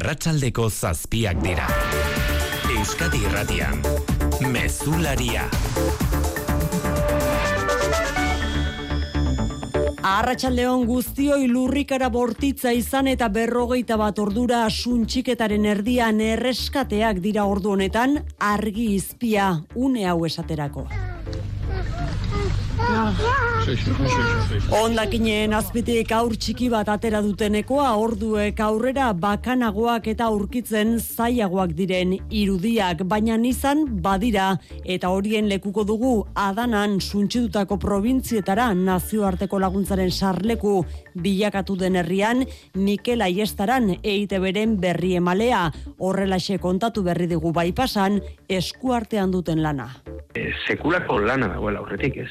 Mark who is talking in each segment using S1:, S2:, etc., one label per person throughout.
S1: arratsaldeko zazpiak dira. Euskadi irratian, mezularia.
S2: Arratxaldeon guztioi lurrikara bortitza izan eta berrogeita bat ordura suntxiketaren erdian erreskateak dira ordu honetan argi izpia une hau esaterako. Ondakinen azpitik aur txiki bat atera dutenekoa orduek aurrera bakanagoak eta aurkitzen zailagoak diren irudiak, baina nizan badira eta horien lekuko dugu adanan suntxidutako probintzietara nazioarteko laguntzaren sarleku bilakatu den herrian Mikel Aiestaran eite berri emalea horrelaxe kontatu berri dugu baipasan eskuartean duten lana.
S3: E, sekulako lana dagoela horretik, e,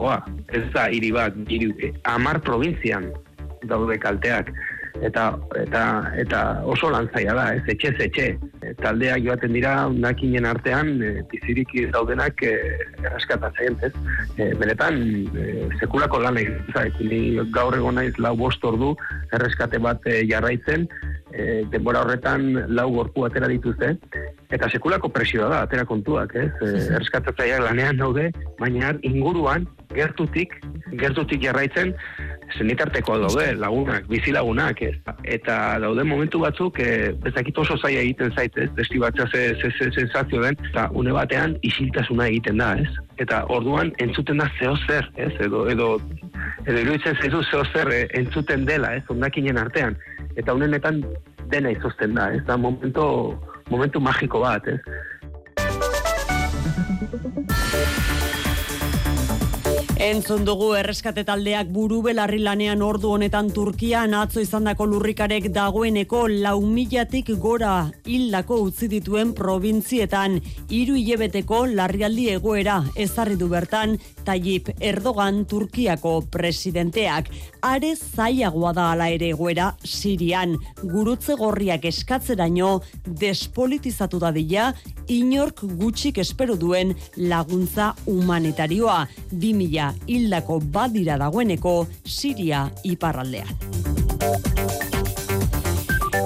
S3: sekulakoa. Ez da hiri bat, hiri amar provintzian daude kalteak eta eta eta oso lantzaia da, ez etxe etxe. Taldeak joaten dira nakinen artean e, bizirik daudenak e, erraskatatzen, ez? E, benetan e, sekulako lana izan, ni gaur egon naiz lau bost ordu erreskate bat e, jarraitzen, e, denbora horretan lau gorpu atera dituzte, eta sekulako presioa da, atera kontuak, ez? E, Erskatzaileak lanean daude, baina inguruan, gertutik, gertutik jarraitzen, zenitarteko daude, lagunak, bizi lagunak, ez? Eta daude momentu batzuk, e, bezakit oso zaila egiten zaitez, desti batza ze, ze, ze, sensazio den, eta une batean isiltasuna egiten da, ez? Eta orduan entzuten da zeo zer, ez? Edo, edo, edo iruditzen zaizu zeo zer e, entzuten dela, ez? Ondakinen artean. Eta unenetan dena izozten da, ez? Da momento, momentu magiko bat, ez?
S2: Entzun dugu erreskate taldeak buru belarri lanean ordu honetan Turkian atzo izandako lurrikarek dagoeneko lau milatik gora hildako utzi dituen provintzietan hiru hilebeteko larrialdi egoera ezarri du bertan Tayyip Erdogan Turkiako presidenteak. Are zailagoa da ala ere egoera Sirian. Gurutze gorriak eskatzeraino despolitizatu dadila inork gutxik espero duen laguntza humanitarioa. 2000 hildako badira dagoeneko Siria iparraldean.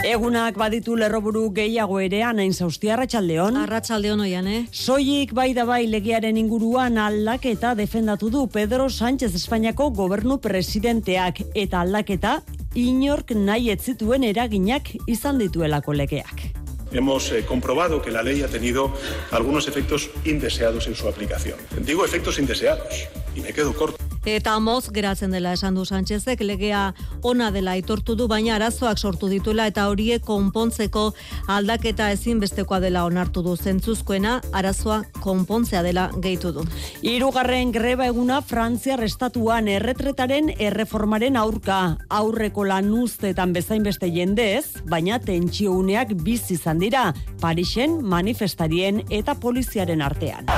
S2: Egunak baditu lerroburu gehiago ere anain zauzti arratsaldeon.
S4: Arratsaldeon oian, eh?
S2: Soilik bai da bai legiaren inguruan aldaketa defendatu du Pedro Sánchez Espainiako gobernu presidenteak eta aldaketa inork nahi etzituen eraginak izan dituelako legeak
S5: hemos eh, comprobado que la ley ha tenido algunos efectos indeseados en su aplicación. Digo efectos indeseados y me quedo corto.
S4: Eta moz geratzen dela esan du Sánchezek legea ona dela aitortu du baina arazoak sortu dituela eta horiek konpontzeko aldaketa ezinbestekoa dela onartu du zentzuzkoena arazoa konpontzea dela gehitu du.
S2: Hirugarren greba eguna Frantzia restatuan erretretaren erreformaren aurka aurreko lanuztetan bezain beste jendez, baina tentsio uneak bizi izan dira Parisen manifestarien eta poliziaren artean.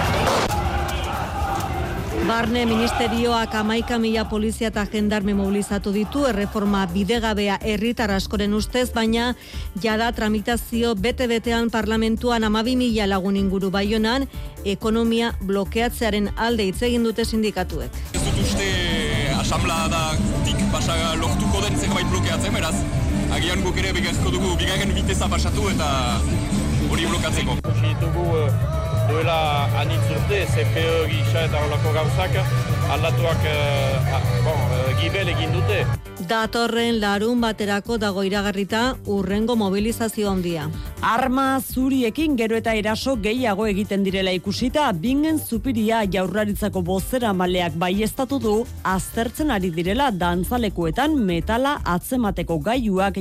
S4: Barne ministerioak amaika mila polizia eta jendarme mobilizatu ditu erreforma bidegabea herritar askoren ustez, baina jada tramitazio bete-betean parlamentuan amabi mila lagun inguru baionan ekonomia blokeatzearen alde hitz egin dute sindikatuek.
S6: Ez dut uste asamblada tik pasaga lortuko den zerbait blokeatzen, beraz, agian guk ere begazko dugu bigarren biteza pasatu eta hori blokatzeko
S7: duela anitz urte, CPE gisa eta holako gauzak, aldatuak uh, bon, uh, gibel egin dute.
S4: Datorren larun baterako dago iragarrita urrengo mobilizazio handia.
S2: Arma zuriekin gero eta eraso gehiago egiten direla ikusita, bingen zupiria jaurlaritzako bozera maleak bai du, aztertzen ari direla dantzalekuetan metala atzemateko gaiuak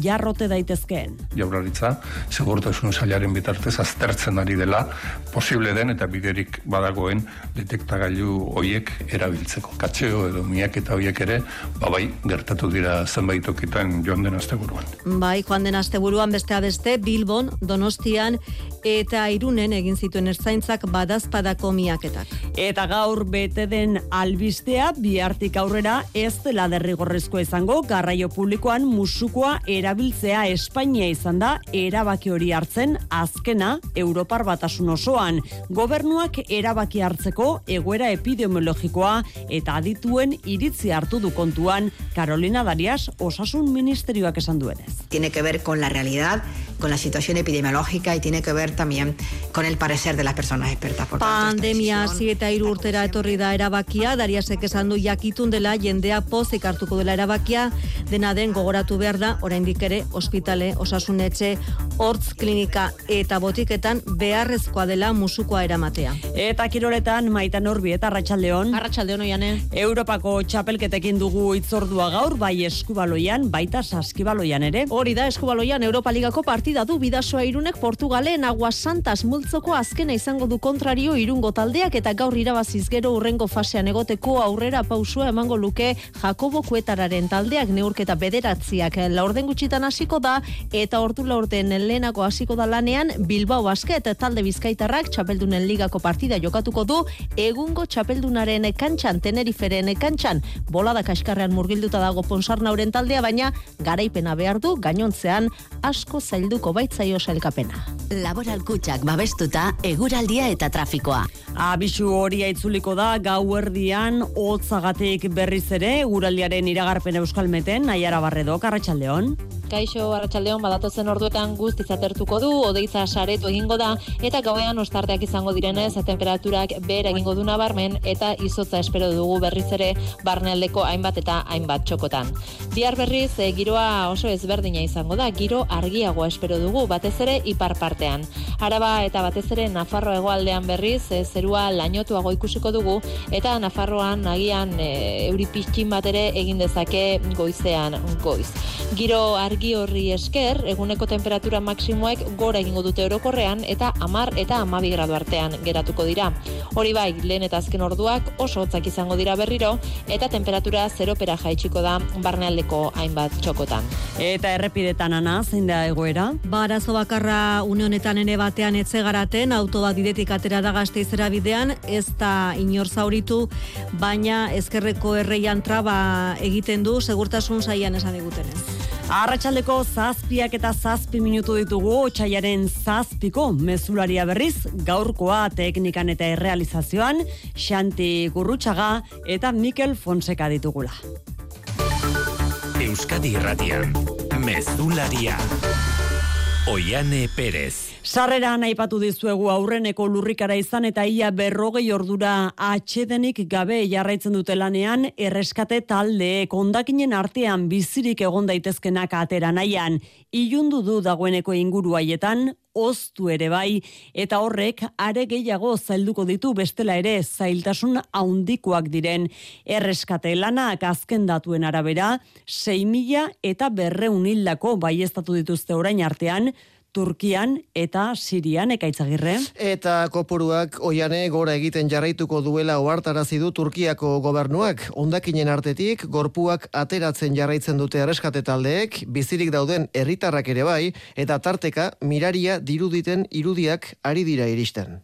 S2: jarrote daitezkeen.
S8: Jaurlaritza, segurtasun sailaren bitartez aztertzen ari dela, posible den eta biderik badagoen detektagailu hoiek erabiltzeko. Katxeo edo miak eta hoiek ere, babai, gertatu dira zenbait tokitan joan den asteburuan.
S4: Bai, joan den asteburuan beste beste Bilbon, Donostian
S9: eta irunen egin zituen ertzaintzak badazpadako miaketak.
S2: Eta gaur bete den albistea bihartik aurrera ez dela derrigorrezko izango garraio publikoan musukoa erabiltzea Espainia izan da erabaki hori hartzen azkena Europar batasun osoan. Gobernuak erabaki hartzeko egoera epidemiologikoa eta adituen iritzi hartu du kontuan Carolina Darias osasun ministerioak esan duenez.
S10: Tiene que ver con la realidad, con la situación epidemiológica y tiene que ver también con el parecer de las personas expertas. Por
S9: Pandemia hasi eta hiru urtera etorri da erabakia, Dariasek esan du jakitun dela jendea pozik hartuko dela erabakia, dena den gogoratu behar da, oraindik ere ospitale, osasunetxe, hortz klinika eta botiketan beharrezkoa dela musukoa eramatea.
S2: Eta kiroletan maitan horbi eta arratsaldeon.
S11: Arratsaldeon oiane.
S2: Europako txapelketekin dugu itzordua gaur, bai eskubaloian, baita saskibaloian ere.
S11: Hori da eskubaloian Europa Ligako partida du bidasoa irunek Portugalen Agua Santas multzoko azkena izango du kontrario irungo taldeak eta gaur irabaziz gero urrengo fasean egoteko aurrera pausua emango luke Jakobo Kuetararen taldeak neurketa bederatziak laurden gutxitan hasiko da eta ordu laurden lehenako hasiko da lanean Bilbao Basket talde bizkaitarrak txapeldunen ligako partida jokatuko du egungo txapeldunaren kantxan Teneriferen kantxan bolada kaskarrean murgilduta dago Ponsarnauren taldea baina garaipena behar du gainontzean asko zailduko baitzaio sailkapena.
S12: Laboral kutxak babestuta eguraldia eta trafikoa.
S2: Abisu hori itzuliko da gauerdian hotzagatik berriz ere uraldiaren iragarpen euskalmeten Naiara Barredo Arratsaldeon.
S11: Kaixo Arratsaldeon badatozen orduetan guztiz atertuko du, odeitza saretu egingo da eta gauean ostarteak izango direnez temperaturak behera egingo du nabarmen eta izotza espero dugu berriz ere barnealdeko hainbat eta hainbat txokotan. Bihar berriz e, giroa oso ezberdina izango da, giro argiagoa espero dugu batez ere ipar partean. Araba eta batez ere Nafarro hegoaldean berriz e, zerua lainotuago ikusiko dugu eta Nafarroan agian e, euri pixkin bat ere egin dezake goizean goiz. Giro argi horri esker, eguneko temperatura maksimoek gora egingo dute orokorrean eta amar eta amabi gradu artean geratuko dira. Hori bai, lehen eta azken orduak oso hotzak izango dira berriro eta temperatura zeropera jaitsiko da barnealdeko hainbat txokotan.
S2: Eta errepidetan ana, zein da egoera?
S9: Ba, arazo bakarra une honetan ere batean etxe garaten, auto bat bidetik atera da gazteizera bidean, ez da inor zauritu, baina ezkerreko erreian traba egiten du, segurtasun saian esan digutenez.
S2: Arratsaldeko zazpiak eta zazpi minutu ditugu otxaiaren zazpiko mezularia berriz, gaurkoa teknikan eta errealizazioan, Xanti Gurrutxaga eta Mikel Fonseca ditugula.
S13: Euskadi Irratian, Mezularia. Oiane Perez.
S2: Sarreran aipatu dizuegu aurreneko lurrikara izan eta ia berrogei ordura atxedenik gabe jarraitzen dute lanean erreskate talde kondakinen artean bizirik egon daitezkenak atera nahian. Ilundu du dagoeneko inguru haietan, oztu ere bai, eta horrek are gehiago zailduko ditu bestela ere zailtasun haundikoak diren. Erreskate lanak azken datuen arabera, 6.000 eta berreun hildako baiestatu dituzte orain artean, Turkian eta Sirian ekaitzagirre.
S14: Eta kopuruak oiane gora egiten jarraituko duela ohartarazi du Turkiako gobernuak. Ondakinen artetik gorpuak ateratzen jarraitzen dute erreskate taldeek, bizirik dauden herritarrak ere bai, eta tarteka miraria diruditen irudiak ari dira iristen.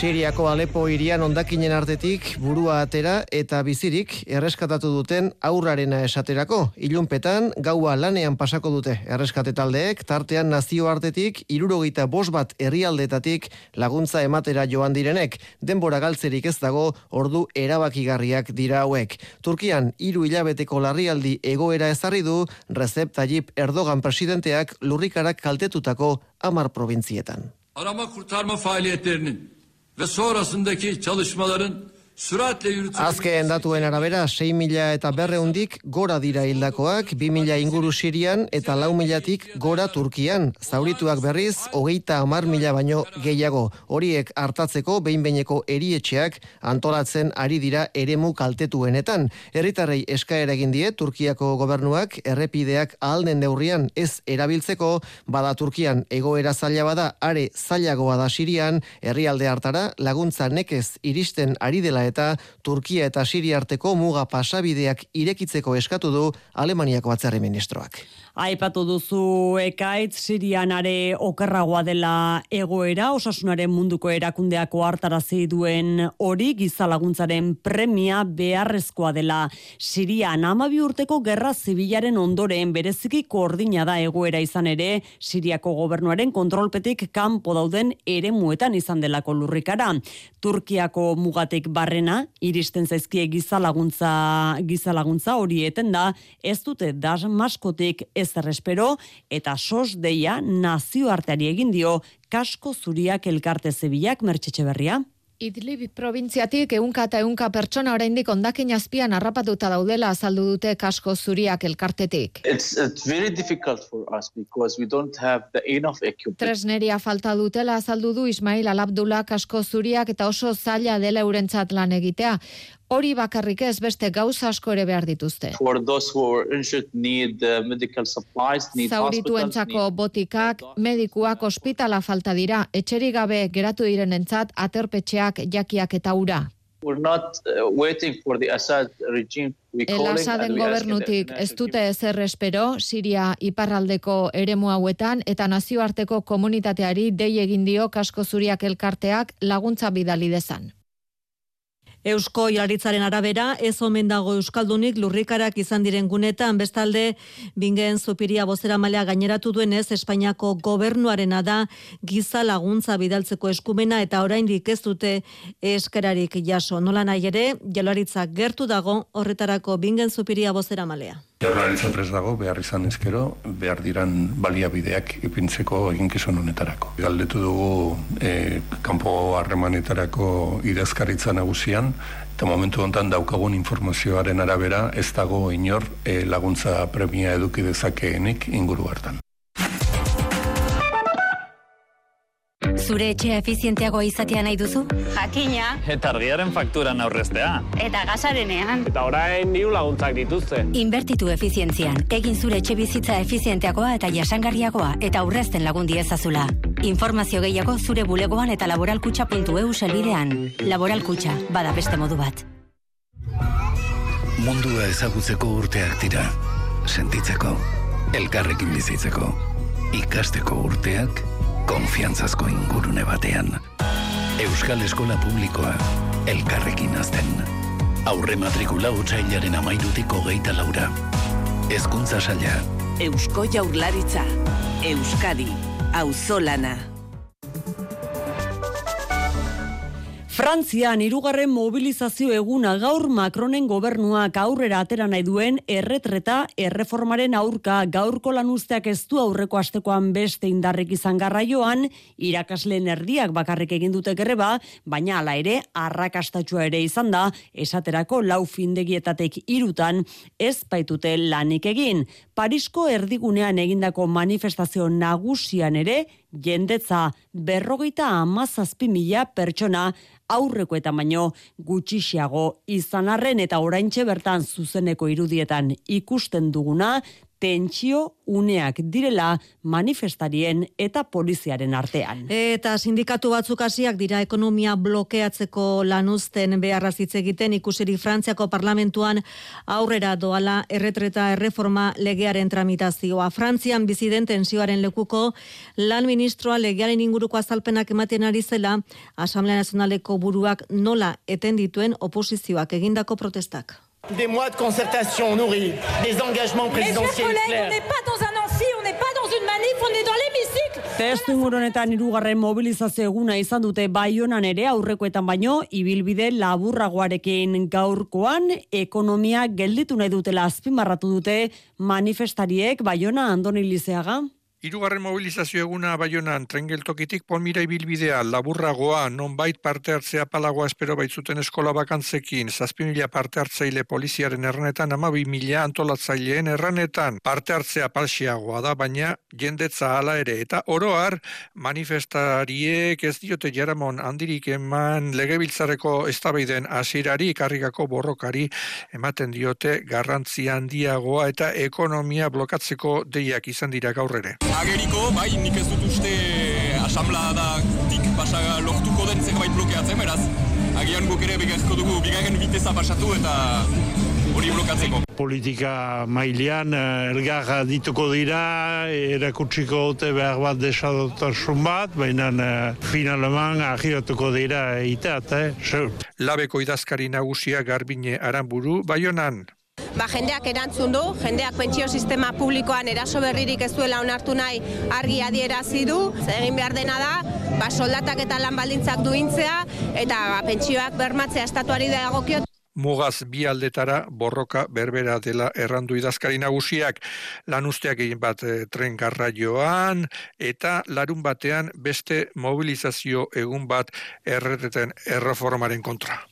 S14: Siriako Alepo irian ondakinen artetik burua atera eta bizirik erreskatatu duten aurrarena esaterako. Ilunpetan gaua lanean pasako dute erreskate taldeek, tartean nazio artetik irurogeita bos bat herrialdetatik laguntza ematera joan direnek. Denbora galtzerik ez dago ordu erabakigarriak dira hauek. Turkian hiru hilabeteko larrialdi egoera ezarri du Recep Tayyip Erdogan presidenteak lurrikarak kaltetutako amar provintzietan.
S15: arama kurtarma faaliyetlerinin ve sonrasındaki çalışmaların
S14: Azken datuen arabera, 6 mila eta berreundik gora dira hildakoak, 2 mila inguru Sirian eta lau milatik gora Turkian. Zaurituak berriz, hogeita amar mila baino gehiago. Horiek hartatzeko behin-beineko erietxeak antolatzen ari dira eremu kaltetuenetan. Herritarrei eskaera egin die Turkiako gobernuak errepideak ahalden neurrian ez erabiltzeko, bada Turkian egoera zaila bada are zailagoa da Sirian, herrialde hartara laguntza nekez iristen ari dela eta Turkia eta Siria arteko muga pasabideak irekitzeko eskatu du Alemaniako batzarri ministroak.
S2: Aipatu duzu ekaitz Sirianare okerragoa dela egoera, osasunaren munduko erakundeako hartarazi duen hori gizalaguntzaren premia beharrezkoa dela. Sirian amabi urteko gerra zibilaren ondoren bereziki koordina da egoera izan ere. Siriako gobernuaren kontrolpetik kanpo dauden ere muetan izan delako lurrikara. Turkiako mugatek barrena, iristen zaizkie gizalaguntza, gizalaguntza hori eten da, ez dute das maskotik ez errespero eta sos deia nazioarteari egin dio kasko zuriak elkarte zebilak mertxetxe berria.
S16: Idlib provintziatik eunka eta eunka pertsona oraindik ondakin azpian harrapatuta daudela azaldu dute kasko zuriak elkartetik.
S17: It's, it's very difficult for us because we don't have the enough equipment.
S16: Tresneria falta dutela azaldu du Ismail Alabdula kasko zuriak eta oso zaila dela eurentzat lan egitea. Hori bakarrik ez beste gauza asko ere behar dituzte.
S17: For those who are injured need uh, medical supplies, need hospitals,
S16: Zaurituentzako botikak, medikuak ospitala falta dira, etxerik gabe geratu direnentzat aterpetxeak jakiak eta ura.
S17: We're not uh, waiting for the Assad regime.
S16: El Asaden gobernutik ez dute ezer espero Siria iparraldeko eremu hauetan eta nazioarteko komunitateari dei egin dio kasko zuriak elkarteak laguntza bidali dezan.
S9: Eusko Jaurlaritzaren arabera, ez omen dago Euskaldunik lurrikarak izan diren gunetan, bestalde, bingen zupiria bozera malea gaineratu duenez, Espainiako gobernuarena da giza laguntza bidaltzeko eskumena eta oraindik ez dute eskerarik jaso. Nola nahi ere, Jaurlaritza gertu dago horretarako bingen zupiria bozera malea.
S8: Jaurlaritza prest dago, behar izan ezkero, behar diran baliabideak ipintzeko eginkizun honetarako. Galdetu dugu e, kanpo harremanetarako idazkaritza nagusian, eta momentu honetan daukagun informazioaren arabera ez dago inor e, laguntza premia eduki dezakeenik inguru hartan.
S18: Zure etxea efizienteagoa izatea nahi duzu?
S19: Jakina.
S20: Eta argiaren fakturan aurreztea.
S19: Eta gasarenean.
S21: Eta orain diru laguntzak dituzte.
S18: Inbertitu efizientzian. Egin zure etxe bizitza efizienteagoa eta jasangarriagoa eta aurrezten lagundi ezazula. Informazio gehiago zure bulegoan eta laboralkutxa.eu selbidean. Laboralkutxa, bada beste modu bat.
S13: Mundua ezagutzeko urteak dira. Sentitzeko, elkarrekin bizitzeko, ikasteko urteak, konfiantzazko ingurune batean. Euskal Eskola Publikoa, elkarrekin azten. Aurre matrikula utxailaren amairutik hogeita laura. Hezkuntza saia,
S22: Eusko Jaurlaritza. Euskadi. Auzolana.
S2: Frantzian hirugarren mobilizazio eguna gaur Macronen gobernuak aurrera atera nahi duen erretreta erreformaren aurka gaurko lanuzteak ez du aurreko astekoan beste indarrek izan garraioan irakasleen erdiak bakarrik egin dute greba, baina hala ere arrakastatsua ere izan da esaterako lau findegietatek irutan ez baitute lanik egin. Parisko erdigunean egindako manifestazio nagusian ere jendetza berrogeita amazazpi mila pertsona aurreko eta baino gutxixiago izan arren eta oraintxe bertan zuzeneko irudietan ikusten duguna tentsio uneak direla manifestarien eta poliziaren artean.
S9: Eta sindikatu batzuk hasiak dira ekonomia blokeatzeko lanuzten beharraz hitz egiten ikusiri Frantziako parlamentuan aurrera doala erretreta erreforma legearen tramitazioa. Frantzian bizi den tensioaren lekuko lan ministroa legearen inguruko azalpenak ematen ari zela Asamblea Nazionaleko buruak nola eten dituen oposizioak egindako protestak.
S7: Des mois de concertation nourris, des engagements
S23: Mes
S7: présidentiels
S23: collègues, on
S7: clairs.
S23: n'est pas dans un amphi, on n'est pas dans une manif, on est dans l'hémicycle.
S2: Testu honetan hirugarren mobilizazio eguna izan dute Baionan ere aurrekoetan baino ibilbide laburragoarekin gaurkoan ekonomia gelditu nahi dutela azpimarratu dute manifestariek Baiona Andoni Lizeaga.
S24: Hirugarren mobilizazio eguna Baionan tren geltokitik Polmira ibilbidea laburragoa nonbait parte hartzea palagoa espero baitzuten eskola bakantzekin, zazpi mila parte hartzaile poliziaren erranetan, amabi mila antolatzaileen erranetan parte hartzea palxiagoa da, baina jendetza hala ere, eta oroar manifestariek ez diote jaramon handirik eman legebiltzareko eztabaiden hasierari karrikako borrokari ematen diote garrantzi handiagoa eta ekonomia blokatzeko deiak izan dira gaur ere.
S6: Ageriko, bai, nik ez dut uste asambladatik pasa lortuko den zerbait blokeatzen, beraz, agian guk ere begazko dugu bigarren biteza pasatu eta hori blokatzeko.
S25: Politika mailean eh, elgar dituko dira, erakutsiko dute behar bat desadotasun bat, baina eh, finaleman ahiratuko dira itat, eh?
S24: Labeko idazkari nagusia garbine aranburu, baionan.
S26: Ba, jendeak erantzun du, jendeak pentsio sistema publikoan eraso berririk ez duela onartu nahi argi adierazi du, egin behar dena da, ba, soldatak eta lan baldintzak duintzea, eta ba, pentsioak bermatzea estatuari da egokiot.
S24: Mugaz bi aldetara borroka berbera dela errandu idazkari nagusiak lan usteak egin bat e, tren garraioan eta larun batean beste mobilizazio egun bat erreteten erreformaren kontra.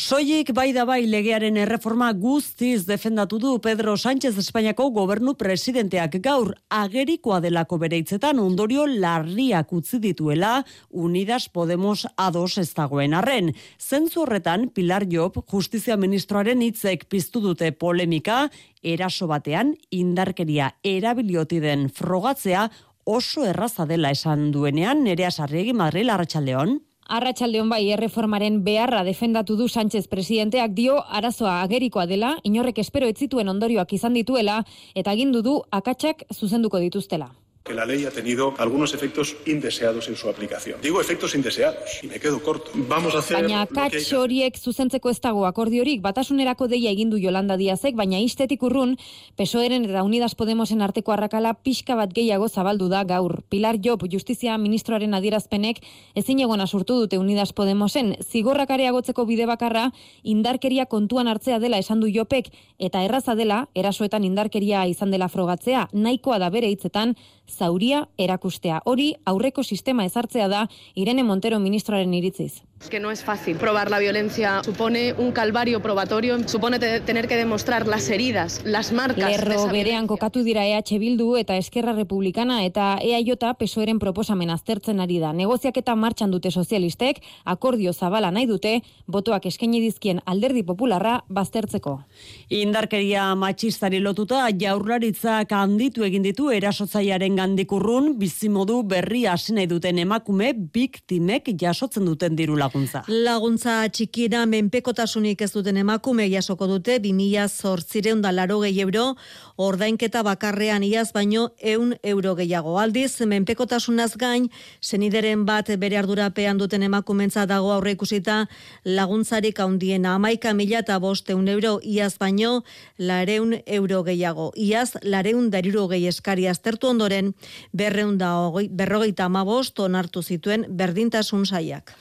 S2: Soilik bai da bai legearen erreforma guztiz defendatu du Pedro Sánchez Espainiako gobernu presidenteak gaur agerikoa delako bere hitzetan ondorio larriak utzi dituela Unidas Podemos ados ez dagoen arren. Zentzu horretan Pilar Job justizia ministroaren hitzek piztu dute polemika eraso batean indarkeria erabilioti den frogatzea oso erraza dela esan duenean nerea sarregi Madrid Arratsaldeon.
S27: Arratxaldeon bai erreformaren beharra defendatu du Sánchez presidenteak dio arazoa agerikoa dela, inorrek espero etzituen ondorioak izan dituela, eta agindu du akatsak zuzenduko dituztela
S5: que la ley ha tenido algunos efectos indeseados en su aplicación. Digo efectos indeseados y me quedo corto. Vamos a hacer
S27: Baina kats horiek zuzentzeko ez dago akordiorik batasunerako deia egin du Yolanda Diazek, baina istetik urrun PSOEren eta Unidas Podemosen arteko arrakala pixka bat gehiago zabaldu da gaur. Pilar Job Justizia ministroaren adierazpenek ezin egona sortu dute Unidas Podemosen zigorrak areagotzeko bide bakarra indarkeria kontuan hartzea dela esan du Jopek eta erraza dela erasoetan indarkeria izan dela frogatzea nahikoa da bere hitzetan zauria erakustea. Hori aurreko sistema ezartzea da Irene Montero ministroaren iritziz.
S28: Es que no es fácil. Probar la violencia supone un calvario probatorio, supone tener que demostrar las heridas, las marcas.
S27: Lerro berean kokatu dira EH Bildu eta Eskerra Republikana eta EAJ PSOEren proposamen aztertzen ari da. Negoziak eta martxan dute sozialistek, akordio zabala nahi dute, botoak eskaini dizkien alderdi popularra baztertzeko.
S2: Indarkeria matxistari lotuta jaurlaritzak handitu egin ditu erasotzaiaren gandikurrun, bizimodu berri hasi nahi duten emakume biktimek jasotzen duten dirula laguntza.
S9: Laguntza txikira menpekotasunik ez duten emakume jasoko dute 2000 zortzireun da laro gehi euro, ordainketa bakarrean iaz baino eun euro gehiago. Aldiz, menpekotasunaz gain, zenideren bat bere ardurapean duten emakumentza dago aurre ikusita laguntzarik handiena amaika mila eta bost eun euro iaz baino lareun euro gehiago. Iaz, lareun dariro gehi eskari aztertu ondoren, berreun da berrogeita amabost onartu zituen berdintasun saiak.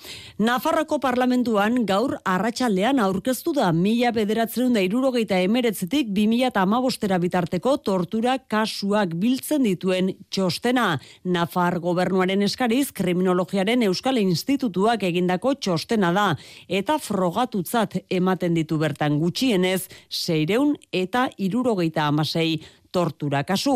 S2: Nafarroko parlamentuan gaur arratsaldean aurkeztu da mila bederatzen da irurogeita emeretzetik bi mila amabostera bitarteko tortura kasuak biltzen dituen txostena. Nafar gobernuaren eskariz kriminologiaren Euskal Institutuak egindako txostena da eta frogatutzat ematen ditu bertan gutxienez seireun eta irurogeita amasei tortura kasu.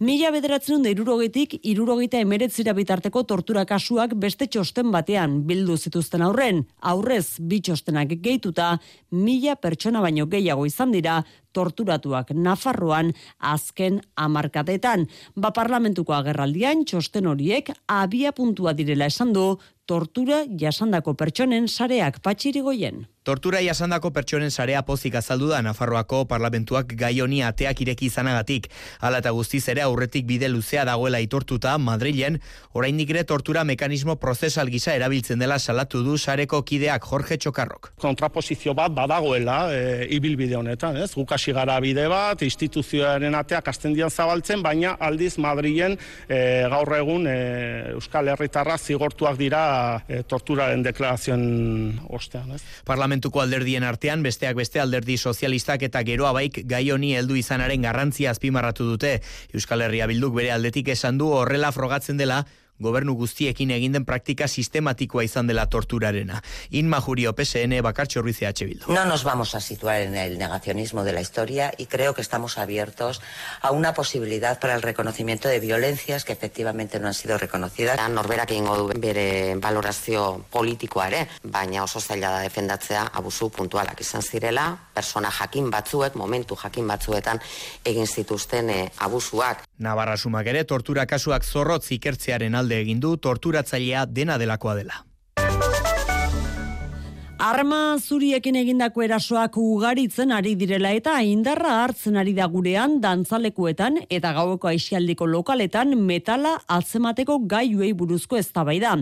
S2: Mila bederatzen da irurogetik, irurogeita emeretzira bitarteko tortura kasuak beste txosten batean bildu zituzten aurren. Aurrez, bi txostenak gehituta, mila pertsona baino gehiago izan dira, torturatuak Nafarroan azken amarkatetan. Ba parlamentuko agerraldian txosten horiek abia puntua direla esan du tortura jasandako pertsonen sareak patxirigoien.
S29: Tortura jasandako pertsonen sarea pozik azaldu da Nafarroako parlamentuak gai honi ateak ireki izanagatik. Hala eta guztiz ere aurretik bide luzea dagoela itortuta Madrilen, oraindik ere tortura mekanismo prozesal gisa erabiltzen dela salatu du sareko kideak Jorge Txokarrok.
S30: Kontraposizio bat badagoela e, ibilbide honetan, ez? Guk hasi gara bide bat, instituzioaren ateak astendian zabaltzen, baina aldiz Madrilen e, gaur egun e, Euskal Herritarra zigortuak dira e, torturaren deklarazioen ostean, ez?
S29: Parlamentuko alderdien artean besteak beste alderdi sozialistak eta geroa baik gai honi heldu izanaren garrantzia azpimarratu dute. Euskal Herria bilduk bere aldetik esan du horrela frogatzen dela gobernu guztiekin egin den praktika sistematikoa izan dela torturarena. Inma Jurio PSN Bakartxo Ruiz EH Bildu.
S10: No nos vamos a situar en el negacionismo de la historia y creo que estamos abiertos a una posibilidad para el reconocimiento de violencias que efectivamente no han sido reconocidas. Norberak egingo du bere valorazio politikoa ere, baina oso zaila da defendatzea abusu puntualak izan zirela, persona jakin batzuek, momentu jakin batzuetan egin zituzten eh, abusuak.
S29: Navarra sumak ere tortura kasuak zorrotz ikertzearen alde egin du torturatzailea dena delakoa dela.
S2: Arma zuriekin egindako erasoak ugaritzen ari direla eta indarra hartzen ari da gurean dantzalekuetan eta gaueko aixialdiko lokaletan metala atzemateko gaiuei buruzko eztabaida.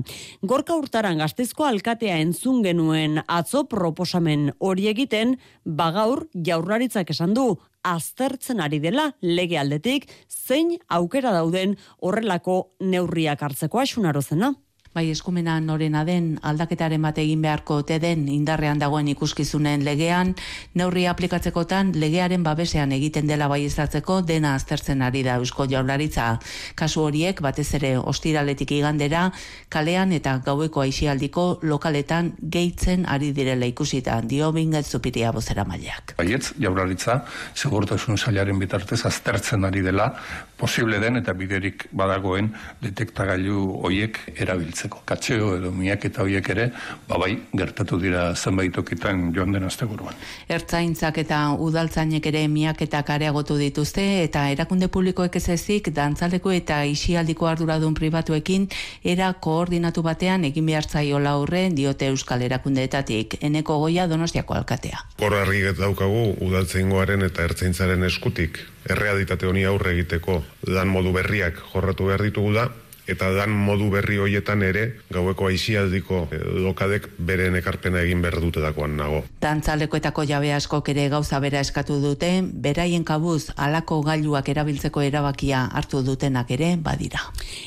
S2: Gorka urtaran gaztezko alkatea entzun genuen atzo proposamen hori egiten, bagaur jaurlaritzak esan du aztertzen ari dela lege aldetik zein aukera dauden horrelako neurriak hartzeko asunarozena
S31: bai eskumena norena den aldaketaren bat egin beharko ote den indarrean dagoen ikuskizunen legean, neurri aplikatzekotan legearen babesean egiten dela bai izatzeko dena aztertzen ari da Eusko Jaurlaritza. Kasu horiek batez ere ostiraletik igandera kalean eta gaueko aixialdiko lokaletan gehitzen ari direla ikusita dio binget zupiria bozera mailak.
S32: Baietz, Jaurlaritza, segurtasun sailaren bitartez aztertzen ari dela posible den eta biderik badagoen detektagailu hoiek erabiltzeko. Katxeo edo miak eta hoiek ere, babai, gertatu dira zenbait okitan joan den asteburuan.
S31: Ertzaintzak eta udaltzainek ere miak eta kareagotu dituzte eta erakunde publikoek ez ezik dantzaleko eta isialdiko arduradun pribatuekin era koordinatu batean egin behar zaiola aurre diote euskal erakundeetatik. Eneko goia donostiako alkatea.
S33: Hor argi daukagu udaltzaingoaren eta ertzaintzaren eskutik errealitate honi aurre egiteko dan modu berriak jorratu behar ditugu da, eta dan modu berri hoietan ere gaueko aizialdiko lokadek beren ekarpena egin behar dute dakoan nago.
S31: Dantzalekoetako jabe askok ere gauza bera eskatu dute, beraien kabuz alako gailuak erabiltzeko erabakia hartu dutenak ere badira.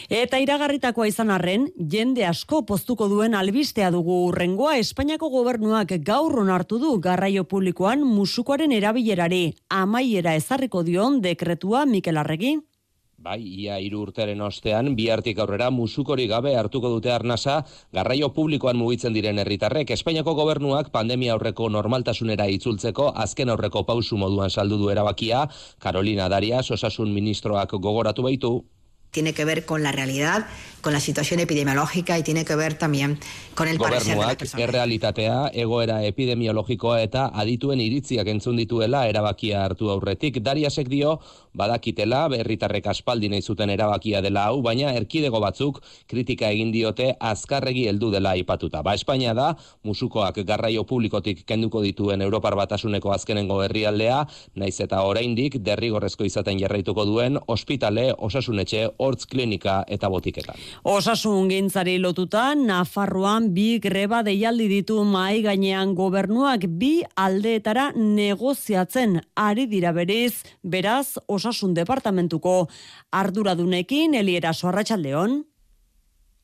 S2: Eta iragarritakoa izan arren, jende asko poztuko duen albistea dugu urrengoa Espainiako gobernuak gaur onartu du garraio publikoan musukoaren erabilerari amaiera ezarriko dion dekretua Mikel Arregi.
S34: Bai, ia hiru urteren ostean, bi hartik aurrera musukori gabe hartuko dute arnasa, garraio publikoan mugitzen diren herritarrek Espainiako gobernuak pandemia aurreko normaltasunera itzultzeko azken aurreko pausu moduan saldu du erabakia, Carolina Darias, osasun ministroak gogoratu baitu.
S35: Tiene que ver con la realidad, con la situación epidemiológica y tiene que ver también con el parecer de las personas.
S34: errealitatea, egoera epidemiologikoa eta adituen iritziak entzun dituela erabakia hartu aurretik. Dariasek dio, badakitela, berritarrek aspaldi nahi zuten erabakia dela hau, baina erkidego batzuk kritika egin diote azkarregi heldu dela aipatuta. Ba, Espainia da, musukoak garraio publikotik kenduko dituen Europar batasuneko azkenengo herrialdea, naiz eta oraindik derrigorrezko izaten jarraituko duen ospitale, osasunetxe, hortz klinika eta botiketan.
S2: Osasun gintzari lotuta, Nafarroan bi greba deialdi ditu mai gainean gobernuak bi aldeetara negoziatzen ari dira berez, beraz, osasun departamentuko arduradunekin Eliera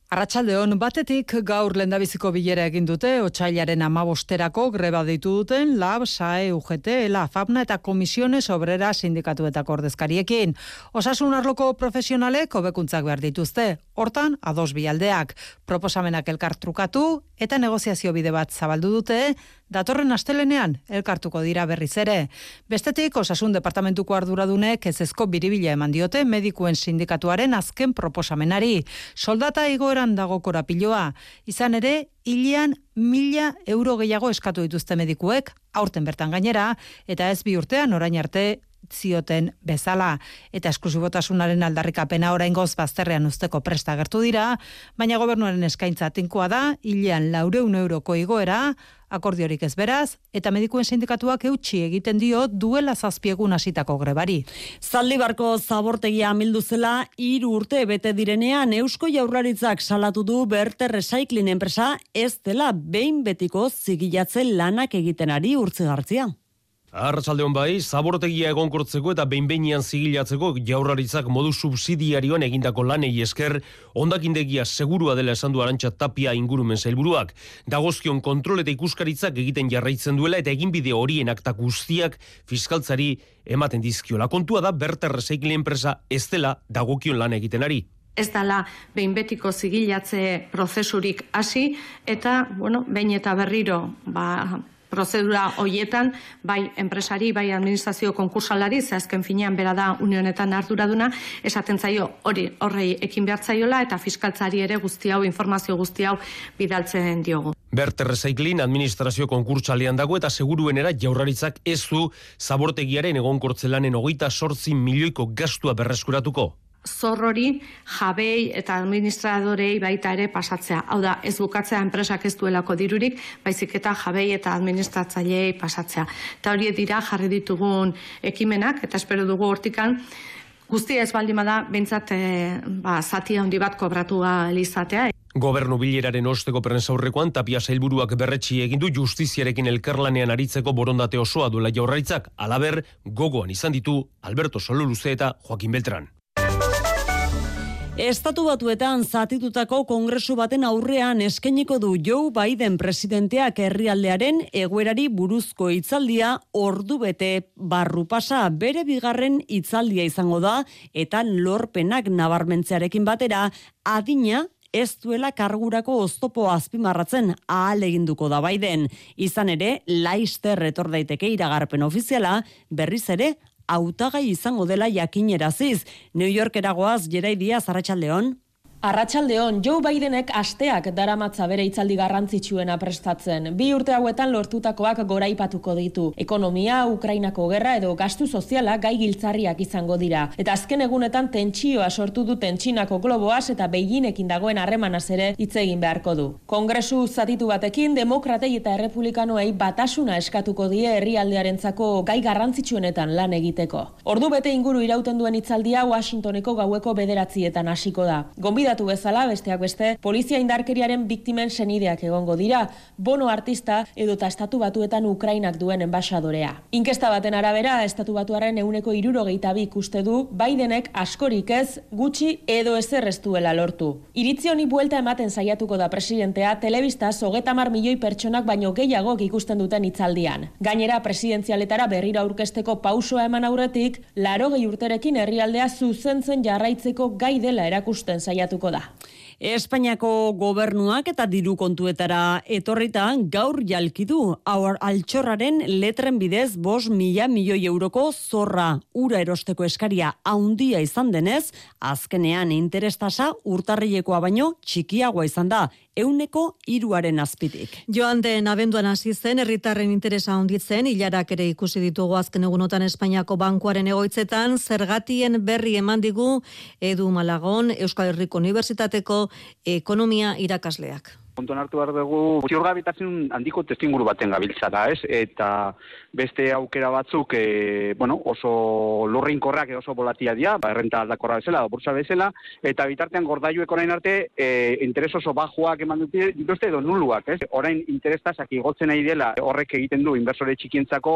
S2: Arratsaldeon.
S36: Batetik gaur lendabiziko bilera egin dute, otxailaren amabosterako greba ditu duten LAB, SAE, UGT, ELA, FABNA eta Komisiones Obrera Sindikatuetako ordezkariekin. Osasun arloko profesionalek hobekuntzak behar dituzte, hortan ados bialdeak, proposamenak elkartrukatu eta negoziazio bide bat zabaldu dute, datorren astelenean elkartuko dira berriz ere. Bestetik, osasun departamentuko arduradunek ez ezko biribila eman diote medikuen sindikatuaren azken proposamenari. Soldata igoeran dago korapiloa. Izan ere, hilean mila euro gehiago eskatu dituzte medikuek, aurten bertan gainera, eta ez bi urtean orain arte zioten bezala eta esklusibotasunaren aldarrikapena oraingoz bazterrean usteko presta gertu dira, baina gobernuaren eskaintza tinkoa da, hilean laureun euroko igoera, akordiorik ez beraz, eta medikuen sindikatuak eutxi egiten dio duela zazpiegun hasitako grebari.
S2: Zaldibarko zabortegia amildu zela, hiru urte bete direnean Eusko Jaurlaritzak salatu du Berte Recycling enpresa ez dela behin betiko zigilatzen lanak egiten ari urtzigartzia.
S37: Arratsaldeon bai, zabortegia egonkortzeko eta behinbeinian zigilatzeko jaurlaritzak modu subsidiarioan egindako lanei esker ondakindegia segurua dela esan du Arantxa Tapia ingurumen zailburuak. Dagozkion kontrol eta ikuskaritzak egiten jarraitzen duela eta eginbide horien akta guztiak fiskaltzari ematen dizkiola. Kontua da Berter Recycle enpresa ez dela dagokion lan egiten ari
S38: ez dala behin betiko zigilatze prozesurik hasi eta bueno, behin eta berriro ba, prozedura hoietan, bai enpresari, bai administrazio konkursalari, ze azken finean bera da unionetan arduraduna, esaten zaio hori horrei ekin behartzaiola eta fiskaltzari ere guzti hau, informazio guzti hau bidaltzen diogu.
S37: Berte Recycling administrazio konkurtsalean dago eta seguruenera jaurraritzak ez du zabortegiaren egonkortzelanen hogeita sortzi milioiko gastua berreskuratuko.
S38: Zorrori jabei eta administradorei baita ere pasatzea. Hau da, ez bukatzea enpresak ez duelako dirurik, baizik eta jabei eta administratzailei pasatzea. Eta hori dira jarri ditugun ekimenak, eta espero dugu hortikan, guztia ez baldima da, bintzat, e, eh, ba, zati handi bat kobratua lizatea.
S37: Gobernu bileraren osteko prensaurrekoan tapia sailburuak berretsi egin du justiziarekin elkarlanean aritzeko borondate osoa duela jaurraitzak, alaber gogoan izan ditu Alberto Sololuze eta Joaquin Beltran.
S2: Estatu batuetan zatitutako kongresu baten aurrean eskeniko du Joe Biden presidenteak herrialdearen egoerari buruzko hitzaldia ordu bete barru pasa bere bigarren hitzaldia izango da eta lorpenak nabarmentzearekin batera adina ez duela kargurako oztopo azpimarratzen ahal eginduko da Biden. Izan ere, laister retor daiteke iragarpen ofiziala berriz ere hautagai izango dela jakineraziz. New York eragoaz Jeraidia Zarratxaldeon.
S39: Arratxaldeon, Joe Bidenek asteak daramatza bere itzaldi garrantzitsuena prestatzen. Bi urte hauetan lortutakoak goraipatuko ditu. Ekonomia, Ukrainako gerra edo gastu soziala gai giltzarriak izango dira. Eta azken egunetan tentsioa sortu du tentsinako globoaz eta behinekin dagoen harremanaz ere hitz egin beharko du. Kongresu zatitu batekin, demokratei eta errepublikanoei batasuna eskatuko die herrialdearentzako gai garrantzitsuenetan lan egiteko. Ordu bete inguru irauten duen hitzaldia Washingtoneko gaueko bederatzietan hasiko da. Gombi gonbidatu bezala, besteak beste, polizia indarkeriaren biktimen senideak egongo dira, bono artista edo ta estatu batuetan Ukrainak duen enbaixadorea. Inkesta baten arabera, estatu batuaren euneko irurogeita bi ikuste du, Bidenek askorik ez, gutxi edo ezer ez duela lortu. Iritzi honi buelta ematen saiatuko da presidentea, telebista zogetamar milioi pertsonak baino gehiago ikusten duten hitzaldian. Gainera, presidentzialetara berriro aurkesteko pausoa eman aurretik, laro gehi urterekin herrialdea zuzentzen jarraitzeko gai dela erakusten saiatu da.
S2: Espainiako gobernuak eta diru kontuetara etorrita gaur jalkidu aur altxorraren letren bidez bos mila milioi euroko zorra ura erosteko eskaria haundia izan denez, azkenean interestasa urtarrilekoa baino txikiagoa izan da, euneko iruaren azpitik.
S4: Joan den abenduan hasi zen, herritarren interesa onditzen, hilarak ere ikusi ditugu azken egunotan Espainiako bankuaren egoitzetan, zergatien berri eman digu Edu Malagon, Euskal Herriko Unibertsitateko ekonomia irakasleak
S40: kontuan hartu behar dugu ziurgabitasun handiko testinguru baten gabiltzara, ez? Eta beste aukera batzuk e, bueno, oso lurrinkorrak oso bolatia dira, ba, errenta aldakorra bezala, bursa bezala, eta bitartean gordaiuek orain arte e, interes oso bajuak eman dute dituzte edo nuluak, ez? Orain interestazak igotzen nahi dela horrek egiten du inversore txikientzako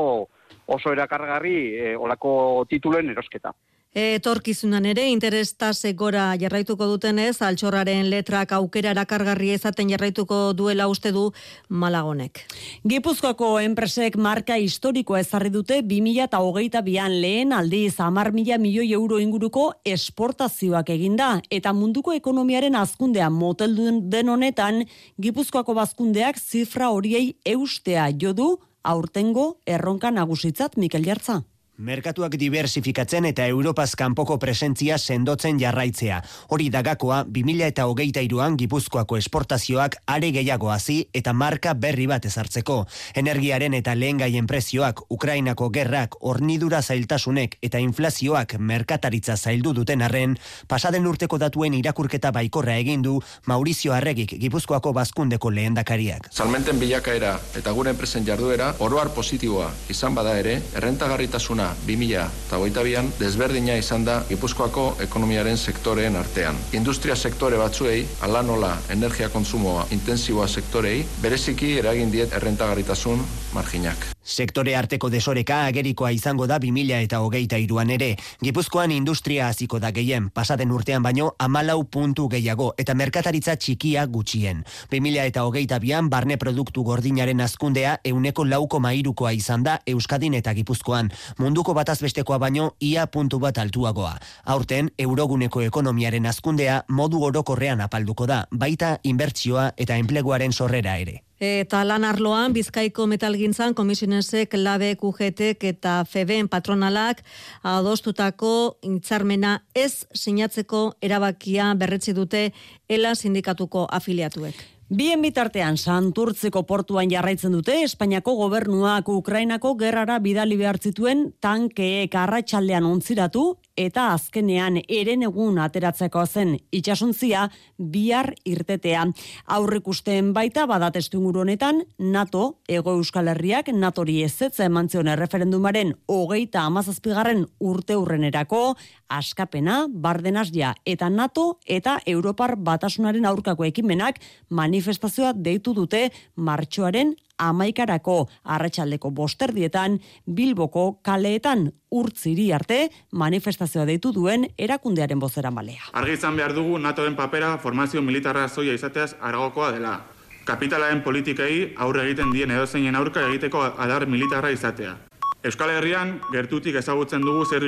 S40: oso erakargarri e, olako tituluen erosketa.
S4: Etorkizunan ere, interestase gora jarraituko dutenez, altxorraren letrak aukera erakargarri ezaten jarraituko duela uste du Malagonek.
S2: Gipuzkoako enpresek marka historikoa ezarri dute 2000 eta hogeita bian lehen aldiz amar mila milioi euro inguruko esportazioak eginda eta munduko ekonomiaren azkundea moteldu den honetan, Gipuzkoako bazkundeak zifra horiei eustea jodu aurtengo erronka nagusitzat Mikel Jartza.
S41: Merkatuak diversifikatzen eta Europaz kanpoko presentzia sendotzen jarraitzea. Hori dagakoa, 2000 eta hogeita iruan gipuzkoako esportazioak are gehiago hasi eta marka berri bat ezartzeko. Energiaren eta lehen gaien prezioak, Ukrainako gerrak, ornidura zailtasunek eta inflazioak merkataritza zaildu duten arren, pasaden urteko datuen irakurketa baikorra egindu Maurizio Arregik gipuzkoako bazkundeko lehen dakariak.
S42: Salmenten bilakaera eta gure enpresen jarduera, oroar positiboa izan bada ere, errentagarritasuna 2000 eta goita bian, desberdina izan da Gipuzkoako ekonomiaren sektoreen artean. Industria sektore batzuei, ala nola energia kontsumoa intensiboa sektorei, bereziki eragin diet errentagarritasun marginak.
S41: Sektore arteko desoreka agerikoa izango da 2000 eta hogeita iruan ere. Gipuzkoan industria hasiko da gehien, pasaden urtean baino amalau puntu gehiago eta merkataritza txikia gutxien. 2000 eta hogeita bian barne produktu gordinaren azkundea euneko lauko mairukoa izan da Euskadin eta Gipuzkoan. Munduko batazbestekoa baino ia puntu bat altuagoa. Aurten, euroguneko ekonomiaren azkundea modu orokorrean apalduko da, baita inbertsioa eta enpleguaren sorrera ere.
S4: Eta lan arloan, Bizkaiko metalgintzan, komisionesek, labe, kujetek eta feben patronalak adostutako intzarmena ez sinatzeko erabakia berretzi dute ela sindikatuko afiliatuek.
S2: Bien bitartean santurtzeko portuan jarraitzen dute Espainiako gobernuak Ukrainako gerrara bidali behartzituen tankeek arratsaldean ontziratu eta azkenean eren egun ateratzeko zen itxasuntzia bihar irtetea. Aurrikusteen baita badatestu honetan NATO, Ego Euskal Herriak NATOri ezetza eman zion referendumaren hogeita amazazpigarren urte urrenerako, askapena, bardenazia eta NATO eta Europar batasunaren aurkako ekimenak manifestazioa deitu dute martxoaren amaikarako arratsaldeko bosterdietan Bilboko kaleetan urtziri arte manifestazioa deitu duen erakundearen bozera malea.
S43: Argi izan behar dugu NATOen papera formazio militarra zoia izateaz aragokoa dela. Kapitalaren politikei aurre egiten dien edozeinen aurka egiteko adar militarra izatea. Euskal Herrian gertutik ezagutzen dugu zer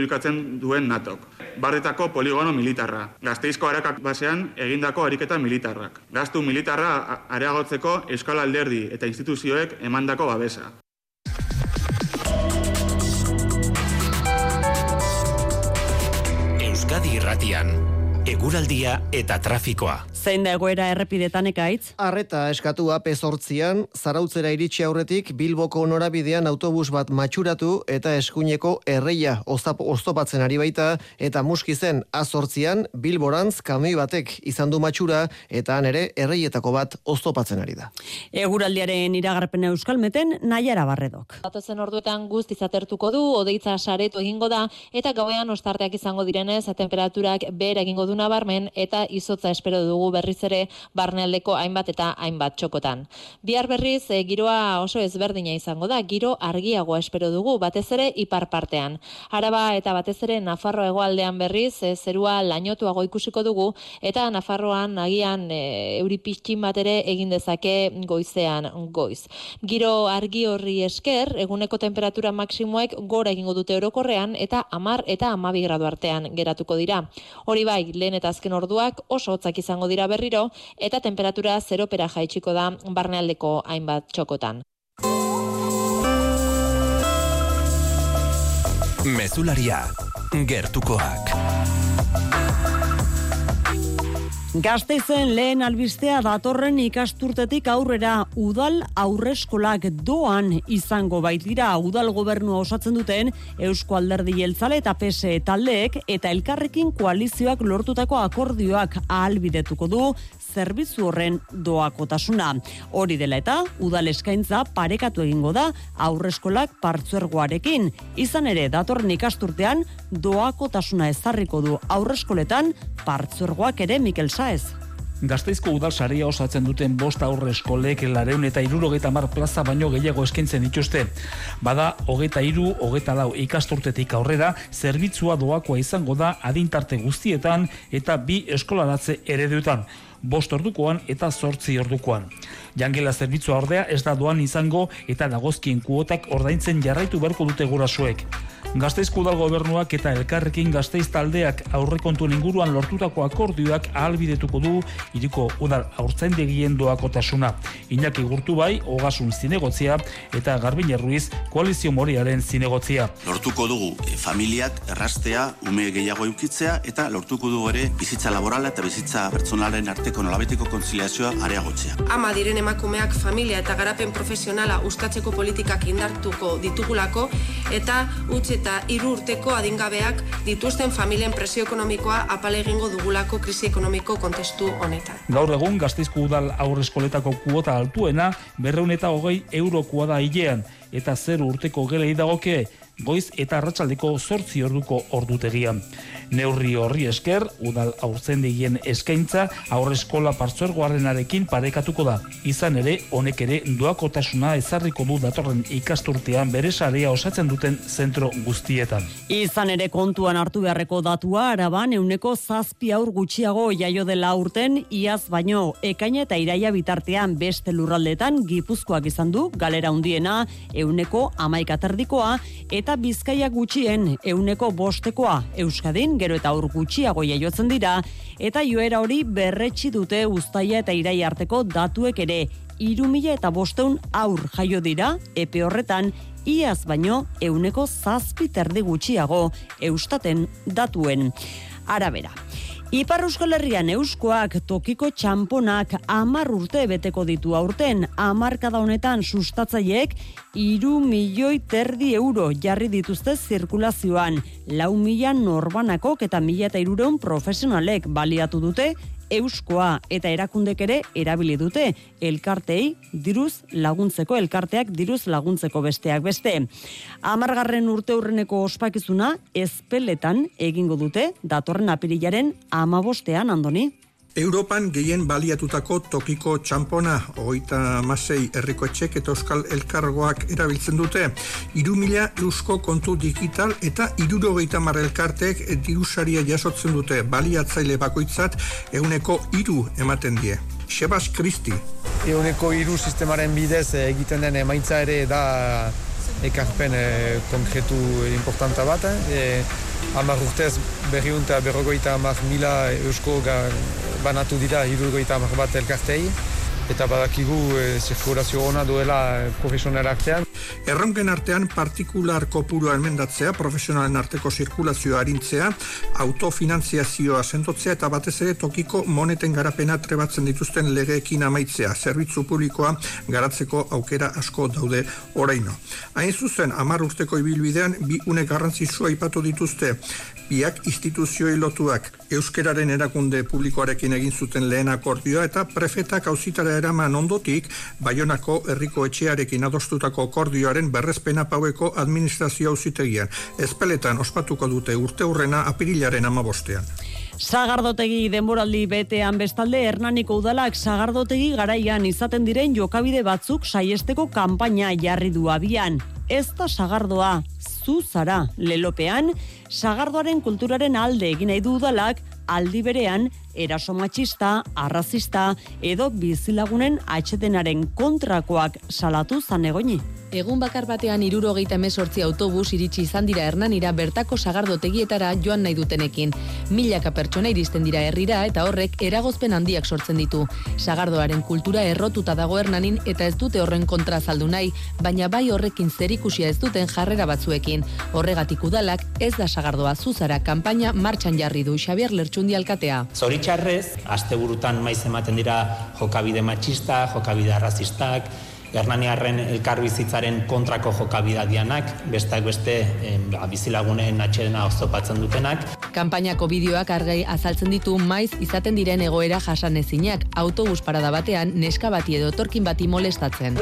S43: duen natok. Barretako poligono militarra, gazteizko harakak basean egindako ariketa militarrak. Gaztu militarra areagotzeko Euskal Alderdi eta instituzioek emandako babesa.
S13: Euskadi Irratian, eguraldia eta trafikoa.
S2: Zein da egoera errepidetan ekaitz?
S14: Arreta eskatua pezortzian, zarautzera iritsi aurretik Bilboko norabidean autobus bat matxuratu eta eskuineko erreia oztopatzen ari baita eta muskizen azortzian Bilborantz kamioi batek izan du matxura eta nere erreietako bat oztopatzen ari da.
S2: Eguraldiaren iragarpen euskalmeten nahiara barredok.
S11: Batozen orduetan guztiz atertuko du, odeitza saretu egingo da eta gauean ostarteak izango direnez, temperaturak behar egingo du nabarmen eta izotza espero dugu berriz ere barnealdeko hainbat eta hainbat txokotan. Bihar berriz e, giroa oso ezberdina izango da, giro argiagoa espero dugu, batez ere ipar partean. Araba eta batez ere Nafarro hegoaldean berriz e, zerua lainotuago ikusiko dugu eta Nafarroan agian e, euripixin bat ere egin dezake goizean goiz. Giro argi horri esker, eguneko temperatura maksimoek gora egingo dute orokorrean eta amar eta amabi gradu artean geratuko dira. Hori bai, lehen eta azken orduak oso hotzak izango dira berriro eta temperatura zeropera jaitsiko da barnealdeko hainbat txokotan.
S13: Mezularia, gertukoak.
S2: Gasteizen lehen albistea datorren ikasturtetik aurrera udal aurreskolak doan izango baitira. Udal gobernua osatzen duten Eusko Alderdi Jeltzale eta PSE taldeek eta elkarrekin koalizioak lortutako akordioak ahalbidetuko du zerbitzu horren doakotasuna. Hori dela eta udal eskaintza parekatu egingo da aurreskolak partzuergoarekin. Izan ere datorren ikasturtean doakotasuna ezarriko du aurreskoletan partzuergoak ere Mikel Saez.
S44: Gazteizko udal saria osatzen duten bost aurre eskolek lareun eta irurogeita mar plaza baino gehiago eskentzen dituzte. Bada, hogeta iru, hogeta lau ikasturtetik aurrera, zerbitzua doakoa izango da adintarte guztietan eta bi eskolaratze ereduetan bost ordukoan eta zortzi ordukoan. Jangela zerbitzua ordea ez da doan izango eta dagozkien kuotak ordaintzen jarraitu beharko dute gurasoek. Gazteizko udal gobernuak eta elkarrekin gazteiz taldeak aurrekontuen inguruan lortutako akordioak ahalbidetuko du iriko udal aurtzaindegien doakotasuna. Iñaki gurtu bai, hogasun zinegotzia eta garbin erruiz koalizio moriaren zinegotzia.
S37: Lortuko dugu e, familiak errastea, ume gehiago eukitzea eta lortuko dugu ere bizitza laborala eta bizitza pertsonalen arteko nolabetiko konziliazioa areagotzea.
S45: Ama diren emakumeak familia eta garapen profesionala ustatzeko politikak indartuko ditugulako eta utzi eta hiru urteko adingabeak dituzten familien presio ekonomikoa apale egingo dugulako krisi ekonomiko kontestu honetan.
S44: Gaur egun Gasteizko udal aurreskoletako kuota altuena 220 eurokoa da hilean eta zer urteko gelei dagoke goiz eta arratsaldeko zortzi orduko ordutegia. Neurri horri esker, udal aurtzendegien eskaintza aurreskola partzuergoarenarekin parekatuko da. Izan ere, honek ere doakotasuna ezarriko du datorren ikasturtean bere sarea osatzen duten zentro guztietan.
S2: Izan ere kontuan hartu beharreko datua araban euneko zazpi aur gutxiago jaio dela urten iaz baino ekaina eta iraia bitartean beste lurraldetan gipuzkoak izan du galera hundiena euneko amaikaterdikoa eta bizkaia gutxien euneko bostekoa Euskadin gero eta aur gutxiago jaiotzen dira eta joera hori berretsi dute uztaia eta irai arteko datuek ere iru eta bosteun aur jaio dira epe horretan iaz baino euneko zazpi terdi gutxiago eustaten datuen. arabera. Ipar Euskal Herrian euskoak tokiko txamponak amar urte beteko ditu aurten, amarkada honetan sustatzaileek iru milioi terdi euro jarri dituzte zirkulazioan, lau mila norbanakok eta mila eta irureun profesionalek baliatu dute euskoa eta erakundek ere erabili dute elkartei diruz laguntzeko elkarteak diruz laguntzeko besteak beste. Amargarren urte hurreneko ospakizuna ezpeletan egingo dute datorren apirilaren amabostean andoni.
S24: Europan gehien baliatutako tokiko txampona, hogeita masei herriko etxek eta euskal elkargoak erabiltzen dute. Iru mila eusko kontu digital eta iruro gehieta elkartek dirusaria jasotzen dute baliatzaile bakoitzat euneko iru ematen die. Sebas Kristi.
S46: Euneko iru sistemaren bidez egiten den emaitza ere da ekarpen eh, konkretu importanta bat. Eh? Amar urtez berriunta berrogoita amar mila eusko banatu dira hirurgoita hamar bat elkartei eta badakigu e, zirkulazio ona duela e, profesional artean.
S24: Erronken artean partikular kopurua emendatzea, profesionalen arteko zirkulazioa harintzea, autofinantziazioa sentotzea eta batez ere tokiko moneten garapena trebatzen dituzten legeekin amaitzea, zerbitzu publikoa garatzeko aukera asko daude oraino. Hain zuzen, amar urteko ibilbidean, bi une garrantzitsua ipatu dituzte, biak instituzioi lotuak euskeraren erakunde publikoarekin egin zuten lehen akordioa eta prefetak auzitara eraman ondotik Baionako herriko etxearekin adostutako akordioaren berrezpena paueko administrazio auzitegian. Ezpeletan ospatuko dute urte hurrena apirilaren amabostean.
S2: Sagardotegi denboraldi betean bestalde Hernaniko udalak sagardotegi garaian izaten diren jokabide batzuk saiesteko kanpaina jarri du abian. Ez da sagardoa, zu zara lelopean, sagardoaren kulturaren alde egin nahi du udalak aldi berean eraso matxista, arrazista edo bizilagunen atxetenaren kontrakoak salatu zan egoni.
S47: Egun bakar batean irurogeita mesortzi autobus iritsi izan dira hernanira bertako sagardotegietara joan nahi dutenekin. Milaka pertsona iristen dira herrira eta horrek eragozpen handiak sortzen ditu. Sagardoaren kultura errotuta dago hernanin eta ez dute horren kontra zaldu nahi, baina bai horrekin zerikusia ez duten jarrera batzuekin. Horregatik udalak ez da sagardoa zuzara kanpaina martxan jarri du Xavier Lertxundi alkatea.
S48: Zoritxarrez, asteburutan maiz ematen dira jokabide matxista, jokabide arrazistak, Hernaniarren elkarbizitzaren kontrako jokabidadianak, bestak beste ba, bizilagunen atxedena oztopatzen dutenak.
S47: Kampainako bideoak argei azaltzen ditu maiz izaten diren egoera jasanezinak autobus parada batean neska bati edo torkin bati molestatzen.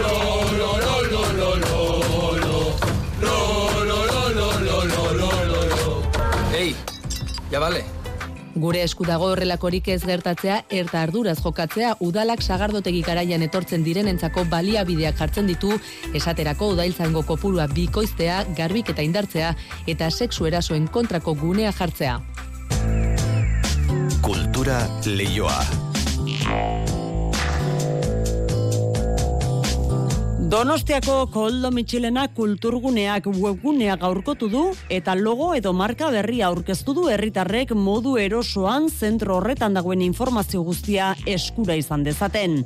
S48: Ei, ya vale.
S47: Gure esku dago horrelakorik ez gertatzea erta arduraz jokatzea udalak sagardotegi garaian etortzen direnentzako baliabideak jartzen ditu esaterako udailtzango kopurua bikoiztea, garbik eta indartzea eta sexu erasoen kontrako gunea jartzea.
S49: Kultura leioa.
S2: Donostiako koldo mitxilena kulturguneak webgunea gaurkotu du eta logo edo marka berria aurkeztu du herritarrek modu erosoan zentro horretan dagoen informazio guztia eskura izan dezaten.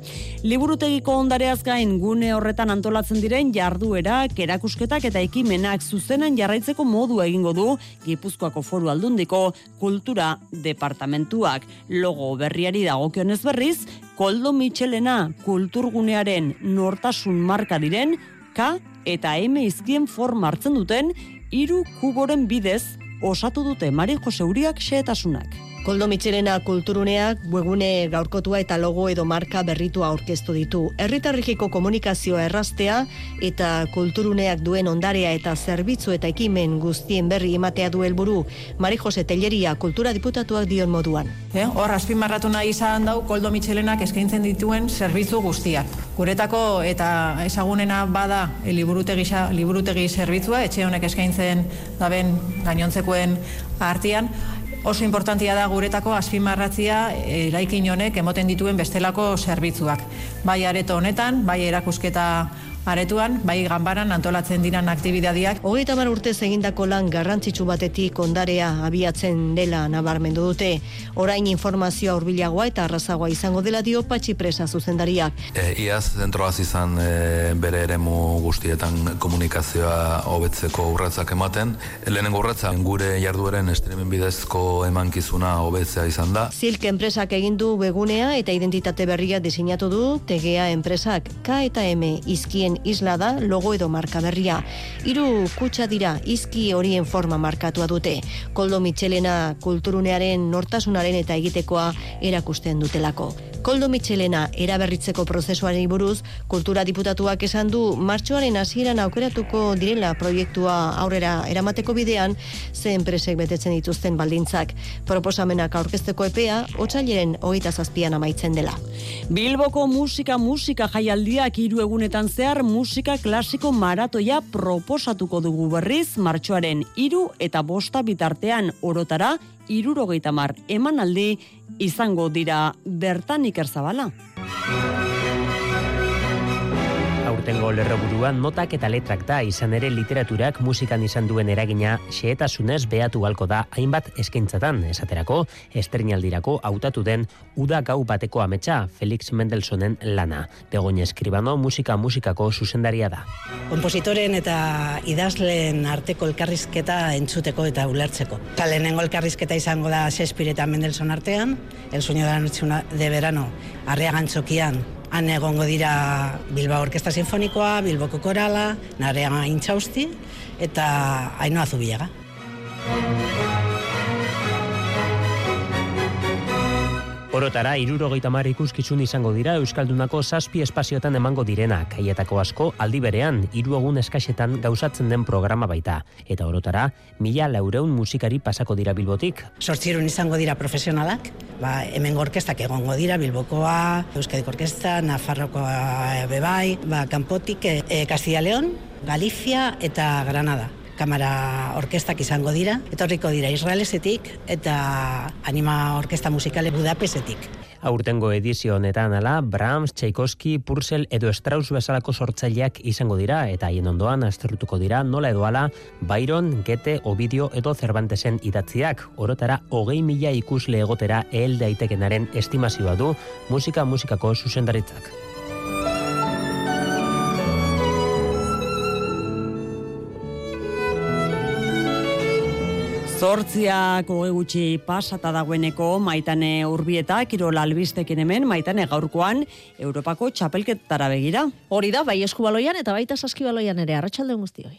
S2: Liburutegiko ondareaz gain gune horretan antolatzen diren jarduera, kerakusketak eta ekimenak zuzenen jarraitzeko modu egingo du Gipuzkoako foru aldundiko kultura departamentuak. Logo berriari dagokionez berriz, Koldo Michelena kulturgunearen nortasun marka diren K eta M izkien forma hartzen duten hiru kuboren bidez osatu dute Mari Jose Uriak xehetasunak.
S50: Koldo Mitxelena kulturuneak webune gaurkotua eta logo edo marka berritua aurkeztu ditu. Herritarrikiko komunikazioa erraztea eta kulturuneak duen ondarea eta zerbitzu eta ekimen guztien berri ematea du helburu Mari Jose Telleria kultura diputatuak dion moduan.
S51: Eh, hor azpimarratu nahi izan dau Koldo Mitxelenak eskaintzen dituen zerbitzu guztiak. Guretako eta ezagunena bada liburutegi liburutegi zerbitzua etxe honek eskaintzen daben gainontzekoen artean oso importantia da guretako azpimarratzia eraikin honek emoten dituen bestelako zerbitzuak. Bai areto honetan, bai erakusketa aretuan, bai ganbaran antolatzen diran aktibidadiak.
S50: Hogeita mar urte egindako lan garrantzitsu batetik ondarea abiatzen dela nabarmendu dute. Orain informazioa hurbilagoa eta arrazagoa izango dela dio patxi presa zuzendariak.
S52: E, iaz zentroaz izan e, bere eremu guztietan komunikazioa hobetzeko urratzak ematen. Lehenengo urratza gure jardueren streaming bidezko emankizuna hobetzea izan da.
S50: Silk enpresak egin du begunea eta identitate berria diseinatu du TGA enpresak K eta M izkien isla da logo edo marka berria. Hiru kutsa dira izki horien forma markatua dute. Koldo Mitxelena kulturunearen nortasunaren eta egitekoa erakusten dutelako. Koldo Mitxelena eraberritzeko prozesuari buruz, kultura diputatuak esan du martxoaren hasieran aukeratuko direla proiektua aurrera eramateko bidean, ze enpresek betetzen dituzten baldintzak. Proposamenak aurkezteko epea, otxaileren hogeita zazpian amaitzen dela.
S2: Bilboko musika musika jaialdiak hiru egunetan zehar musika klasiko maratoia proposatuko dugu berriz martxoaren hiru eta bosta bitartean orotara irurogeita mar emanaldi izango dira bertan ikerzabala.
S53: Aurtengo lerroburuan notak eta letrak da izan ere literaturak musikan izan duen eragina xehetasunez behatu galko da hainbat eskaintzatan esaterako esternaldirako hautatu den uda gau bateko ametsa Felix Mendelsonen lana. Begoña Eskribano musika musikako zuzendaria da.
S54: Kompositoren eta idazleen arteko elkarrizketa entzuteko eta ulertzeko. Talenengo elkarrizketa izango da Shakespeare eta Mendelson artean, El sueño de la noche de verano, Arriagantzokian Han egongo dira Bilbao Orkesta Sinfonikoa, Bilboko Korala, Narea Intxausti eta Ainoa Zubiaga.
S53: Orotara, irurogeita mar ikuskizun izango dira Euskaldunako zazpi espazioetan emango direnak, kaietako asko aldi berean, hiru egun eskaxetan gauzatzen den programa baita. Eta orotara, mila laureun musikari pasako dira bilbotik.
S54: Sortzirun izango dira profesionalak, ba, hemen orkestak egongo dira, Bilbokoa, Euskadik Orkesta, Nafarrokoa bebai, ba, Kanpotik, e, e, Castilla León, Galicia eta Granada kamara orkestak izango dira, etorriko dira Israelesetik eta anima orkesta musikale Budapesetik.
S53: Aurtengo edizio honetan ala, Brahms, Tchaikovsky, Purcell edo Strauss bezalako sortzaileak izango dira eta haien ondoan aztertuko dira nola edo ala Byron, Goethe, Ovidio edo Cervantesen idatziak. Orotara hogei mila ikusle egotera ehel daitekenaren estimazioa du musika musikako zuzendaritzak.
S2: Zortziak hoge gutxi pasata dagoeneko maitane urbieta, kirol albistekin hemen, maitane gaurkoan, Europako txapelketara begira.
S4: Hori da, bai eskubaloian eta baita saskibaloian ere, arratsalde guztioi.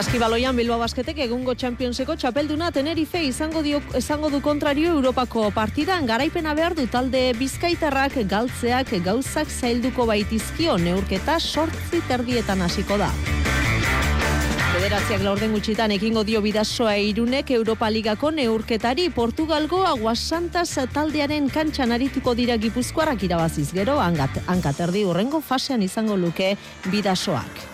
S4: Saskibaloian Bilbao Basketek egungo Championseko txapelduna Tenerife izango dio izango du kontrario Europako partidan garaipena behar du talde Bizkaitarrak galtzeak gauzak zailduko baitizkio neurketa sortzi terdietan hasiko da. Federatziak laurden gutxitan ekingo dio bidasoa irunek Europa Ligako neurketari Portugalgo Aguasantas taldearen kantxan arituko dira gipuzkoarak irabaziz gero hankaterdi urrengo fasean izango luke bidasoak.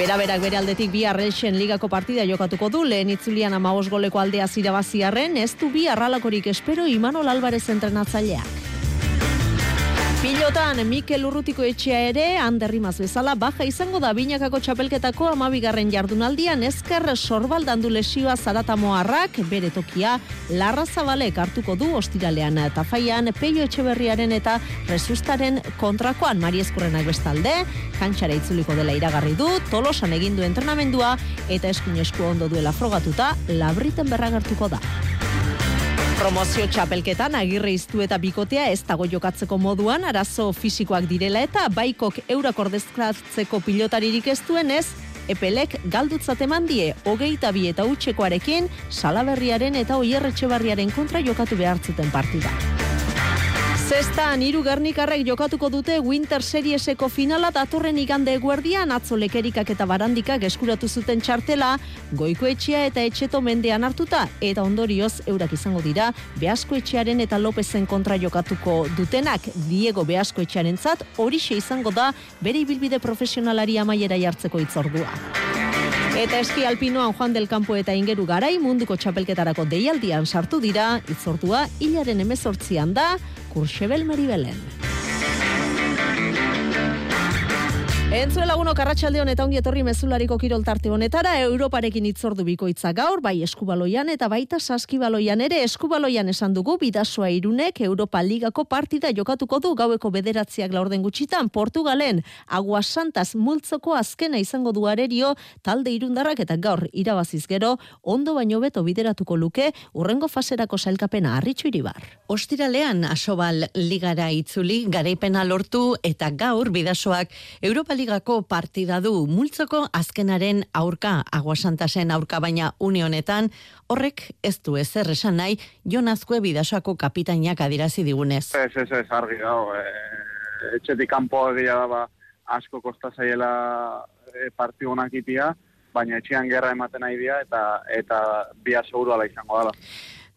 S4: Bera-berak bere aldetik bi arrelxen ligako partida jokatuko du, lehen itzulian amagos goleko aldea zirabaziarren, ez du bi arralakorik espero Imanol Alvarez entrenatzaileak. Pilotan, Mikel Urrutiko etxea ere, handerrimaz bezala, baja izango da binakako txapelketako amabigarren jardunaldian ezker sorbaldan du lesioa zaratamoarrak, bere tokia, larra zabalek hartuko du ostiralean eta faian, peio etxeberriaren eta resustaren kontrakoan mariezkurrenak bestalde, kantxara itzuliko dela iragarri du, tolosan egindu entrenamendua, eta eskin esku ondo duela frogatuta, labriten berragartuko da. Promozio txapelketan agirre iztu eta bikotea ez dago jokatzeko moduan arazo fisikoak direla eta baikok eurak ordezkatzeko pilotaririk ez duen ez, epelek galdutzat eman die hogeita bi eta utxekoarekin salaberriaren eta oierretxe barriaren kontra jokatu behartzuten partida. Zestan, hiru gernikarrek jokatuko dute Winter Serieseko finala datorren igande eguerdian atzo lekerikak eta barandikak eskuratu zuten txartela, goiko etxea eta etxeto mendean hartuta, eta ondorioz eurak izango dira, Beasko etxearen eta Lopezen kontra jokatuko dutenak, Diego Beasko etxearen zat, horixe izango da, bere ibilbide profesionalari amaiera jartzeko itzordua. Eta eski alpinoan Juan del Campo eta Ingeru garai munduko txapelketarako deialdian sartu dira, itzordua hilaren emezortzian da, Courchevel Maribelén. Entzue laguno karratxalde honetan ongi etorri mezulariko kiroltarte honetara, Europarekin itzordu bikoitza gaur, bai eskubaloian eta baita saskibaloian ere, eskubaloian esan dugu, bidasoa irunek Europa Ligako partida jokatuko du gaueko bederatziak laurden gutxitan, Portugalen, Agua Santas multzoko azkena izango du arerio, talde irundarrak eta gaur irabaziz gero, ondo baino beto bideratuko luke, urrengo faserako sailkapena harritxu iribar. Ostiralean, asobal ligara itzuli, garaipena lortu eta gaur bidasoak Europa Ligako partida du multzoko azkenaren aurka aguasantasen aurka baina unionetan horrek ez du ezer esan nahi Jonazkue bidasoako kapitainak adirazi digunez.
S55: Ez, ez, ez, argi dago. E, etxetik kanpo egia da ba, asko kosta zaiela e, partiu honak itia, baina etxean gerra ematen nahi dira eta eta bia seguru ala izango dela.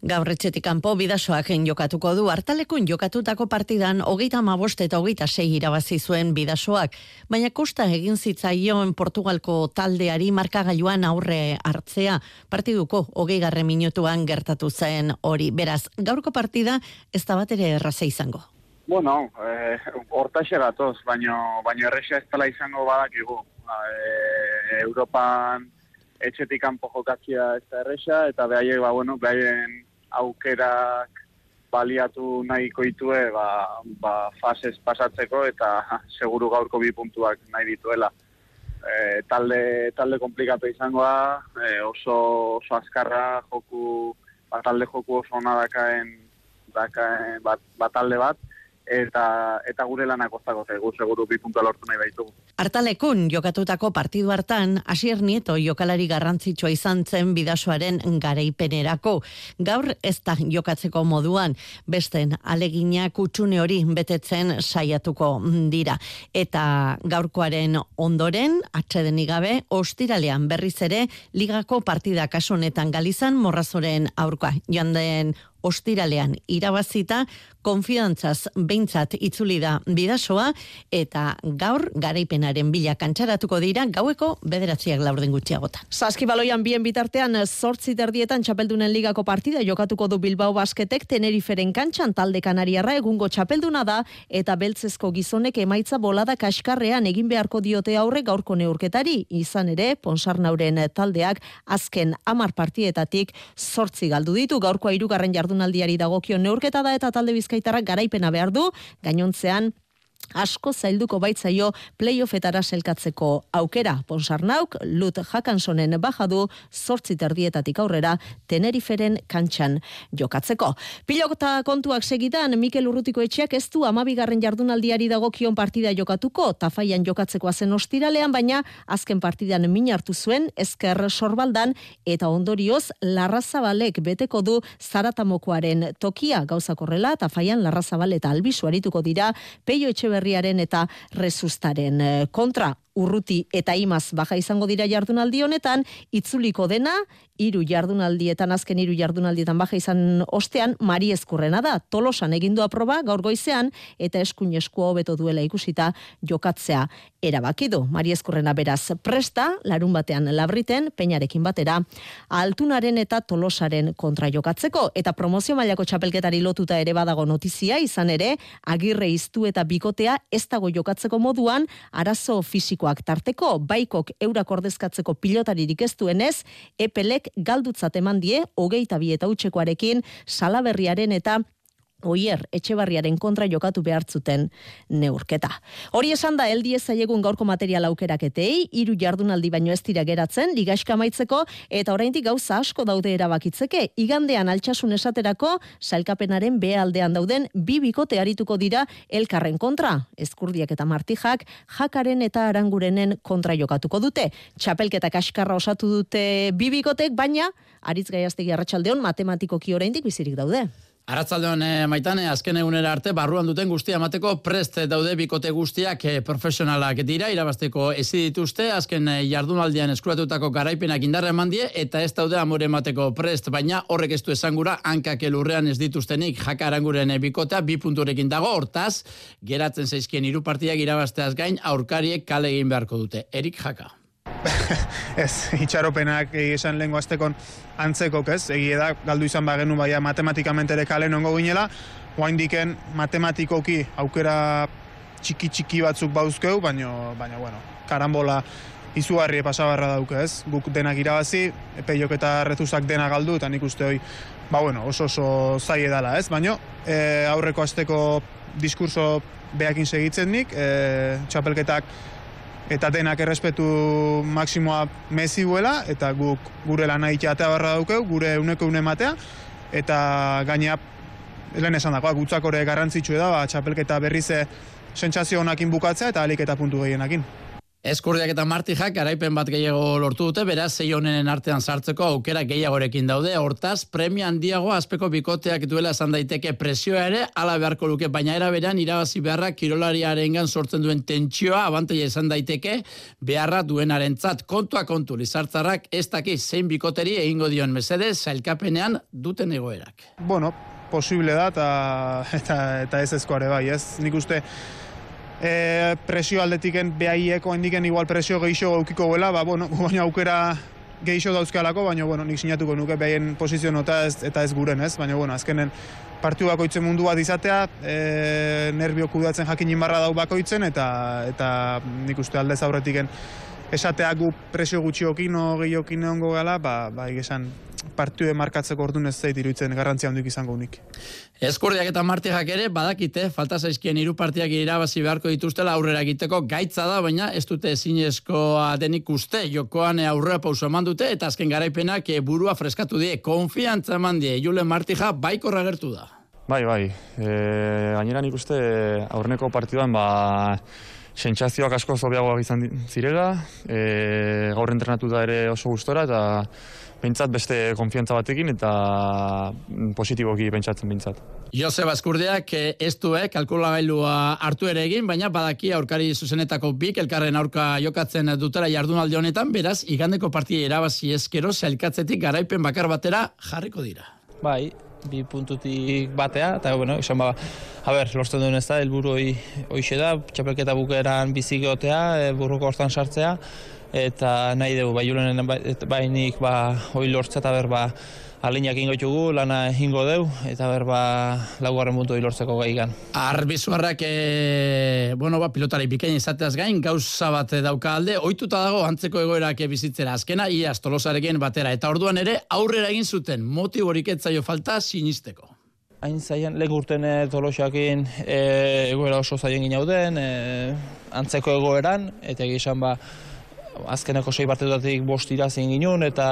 S4: Gaur etxetik kanpo bidasoaken jokatuko du hartalekun jokatutako partidan hogeita amabost eta hogeita sei irabazi zuen bidasoak, baina kosta egin zitzaion Portugalko taldeari markagailuan aurre hartzea partiduko hogei garre minutuan gertatu zen hori. Beraz, gaurko partida ez da bat ere erraza izango.
S55: Bueno, eh, hortaxe gatoz, baina baino erresa ez dela izango badakigu. Eh, Europan etxetik kanpo jokatzia ez da erresa, eta behaiek, ba, bueno, behaien aukerak baliatu nahiko itue ba, ba fases pasatzeko eta seguru gaurko bi puntuak nahi dituela. E, talde, talde komplikatu izangoa, e, oso, oso azkarra joku, bat talde joku oso ona dakaen, dakaen bat, bat talde bat, eta eta gure lanak kostako zaigu seguru bi puntua lortu nahi baitu.
S4: Artalekun jokatutako partidu hartan Asier Nieto jokalari garrantzitsua izan zen bidasoaren garaipenerako. Gaur ez da jokatzeko moduan besten alegina kutsune hori betetzen saiatuko dira. Eta gaurkoaren ondoren atxeden gabe ostiralean berriz ere ligako partida kasunetan galizan morrazoren aurkoa. Joan den ostiralean irabazita, konfidantzaz behintzat itzuli da bidasoa, eta gaur garaipenaren bila kantxaratuko dira gaueko bederatziak laurden gutxiagota. Saski baloian bien bitartean sortzi derdietan txapeldunen ligako partida jokatuko du Bilbao basketek teneriferen kantxan. Talde kanariarra egungo txapelduna da eta beltzezko gizonek emaitza bolada kaskarrean egin beharko diote aurre gaurko neurketari. Izan ere Ponsarnauren taldeak azken amar partietatik sortzi galdu ditu. Gaurkoa irugarren jardu jardunaldiari dagokio neurketa da eta talde bizkaitarrak garaipena behar du, gainontzean asko zailduko baitzaio playoffetara selkatzeko aukera. Ponsarnauk, Lut Hakansonen bajadu, sortzi terdietatik aurrera, Teneriferen kantxan jokatzeko. Pilokota kontuak segitan, Mikel Urrutiko etxeak ez du amabigarren jardunaldiari dagokion partida jokatuko, tafaian jokatzeko zen ostiralean, baina azken partidan min hartu zuen, ezker sorbaldan, eta ondorioz, larrazabalek beteko du zaratamokoaren tokia gauzakorrela, tafaian larrazabal eta albisu arituko dira, peio etxe berriaren eta resustaren eh, kontra urruti eta imaz baja izango dira jardunaldi honetan, itzuliko dena, hiru jardunaldietan azken hiru jardunaldietan baja izan ostean, Mari Eskurrena da, tolosan egindua proba gaur goizean, eta eskuin esku hobeto duela ikusita jokatzea erabaki du. Mari Eskurrena beraz presta, larun batean labriten, peinarekin batera, altunaren eta tolosaren kontra jokatzeko, eta promozio mailako txapelketari lotuta ere badago notizia, izan ere, agirre iztu eta bikotea ez dago jokatzeko moduan, arazo fisikoak tarteko, baikok eurak ordezkatzeko pilotaririk ez duenez, epelek galdutzat eman die, hogeita bi eta utxekoarekin, salaberriaren eta Oier, etxebarriaren kontra jokatu behartzuten neurketa. Hori esan da, eldi egun gaurko material aukeraketei, hiru jardunaldi baino ez dira geratzen, ligaxka maitzeko, eta oraindik gauza asko daude erabakitzeke. Igandean altxasun esaterako, salkapenaren behaldean dauden, bi bikote arituko dira elkarren kontra. Ezkurdiak eta martijak, jakaren eta arangurenen kontra jokatuko dute. Txapelketak askarra osatu dute bi bikotek, baina, aritz gaiaztegi arratsaldeon matematikoki oraindik bizirik daude.
S56: Aratzaldean e, maitane, azken egunera arte, barruan duten guztia emateko prest daude bikote guztiak e, profesionalak dira, irabasteko ezi dituzte, azken e, jardunaldian eskuratutako garaipenak indarra eman die, eta ez daude amore emateko prest, baina horrek ez du esangura, hankak elurrean ez dituztenik jaka aranguren e, bikotea, bi punturekin dago, hortaz, geratzen zaizkien hiru partiak irabasteaz gain, aurkariek kale egin beharko dute. Erik jaka.
S57: ez, itxaropenak esan lehen aztekon antzeko, ez? Egi da, galdu izan bagenu baina matematikamente ere kale nongo ginela, guain diken matematikoki aukera txiki txiki batzuk bauzkeu, baina, baina, bueno, karambola izugarri pasabarra dauke, ez? Guk denak irabazi, epeiok eta retuzak dena galdu, eta nik uste hoi, ba, bueno, oso oso zai edala, ez? Baina, e, aurreko azteko diskurso behakin segitzen nik, e, txapelketak eta denak errespetu maksimoa mezi buela, eta guk gure lan nahi atea barra daukeu, gure uneko une matea, eta gainea, lehen esan dagoa, gutzak hori da, ba, txapelketa berrize sentsazio honakin bukatzea eta alik eta puntu gehienakin.
S56: Eskurdiak eta martijak garaipen bat gehiago lortu dute, beraz, zei honenen artean sartzeko aukera gehiagorekin daude, hortaz, premia handiago azpeko bikoteak duela esan daiteke presioa ere, ala beharko luke, baina eraberan irabazi beharra kirolariaren sortzen duen tentsioa, abantaia esan daiteke, beharra duen arentzat, kontua kontu, lizartzarrak ez daki zein bikoteri egingo dion mesede, zailkapenean duten egoerak.
S57: Bueno, posible da, eta, eta, ez ezkoare bai, ez? Nik uste, e, presio aldetiken behaieko hendiken igual presio geixo gaukiko goela, ba, bueno, baina aukera geixo dauzkalako, baina bueno, nik sinatuko nuke behaien posizio nota ez, eta ez guren, ez? Baina, bueno, azkenen partiu bakoitzen mundu bat izatea, e, nervio kudatzen jakin inbarra dau bakoitzen, eta, eta nik uste aldez aurretiken esatea gu presio gutxiokin o gehiokin egongo gala, ba, ba esan partiu markatzeko ordun ez zait iruditzen garrantzia handik izango unik.
S56: Eskurdiak eta martijak ere badakite falta zaizkien hiru partiak irabazi beharko dituztela aurrera egiteko gaitza da baina ez dute ezinezkoa denik uste jokoan aurrera pauso eman dute eta azken garaipenak burua freskatu die konfiantza eman die Julen Martija baikorra gertu da.
S58: Bai, bai. E, gainera nik uste aurreneko partiduan ba sentsazioak asko zobeagoak izan zirela, e, gaur entrenatu da ere oso gustora eta pentsat beste konfiantza batekin eta positiboki pentsatzen pentsat.
S56: Joseba Eskurdeak eh, ez du eh, kalkulagailua hartu ere egin, baina badaki aurkari zuzenetako bik elkarren aurka jokatzen dutela jardunaldi honetan, beraz, igandeko partia erabazi eskero, zailkatzetik garaipen bakar batera jarriko dira.
S59: Bai, bi puntutik batea, eta bueno, esan ba, a ber, lortzen duen ez da, elburu hoxe da, txapelketa bukeran bizik gotea, e, burruko hortan sartzea, eta nahi dugu, bai julenen bainik ba, hoi lortza eta berba alinak ingo txugu, lana ingo deu, eta berba laugarren puntu lortzeko gai gan.
S56: Arbizuarrak, e, bueno, ba, pilotari bikain izateaz gain, gauza bat dauka alde, oituta dago antzeko egoerak bizitzera azkena, iaz tolosarekin batera, eta orduan ere aurrera egin zuten, motiborik etzaio falta sinisteko.
S59: Hain zaian, lehen urten tolosakin e, egoera oso zaien ginauden, e, antzeko egoeran, eta egizan ba, azkeneko sei partidutatik bost irazin ginun eta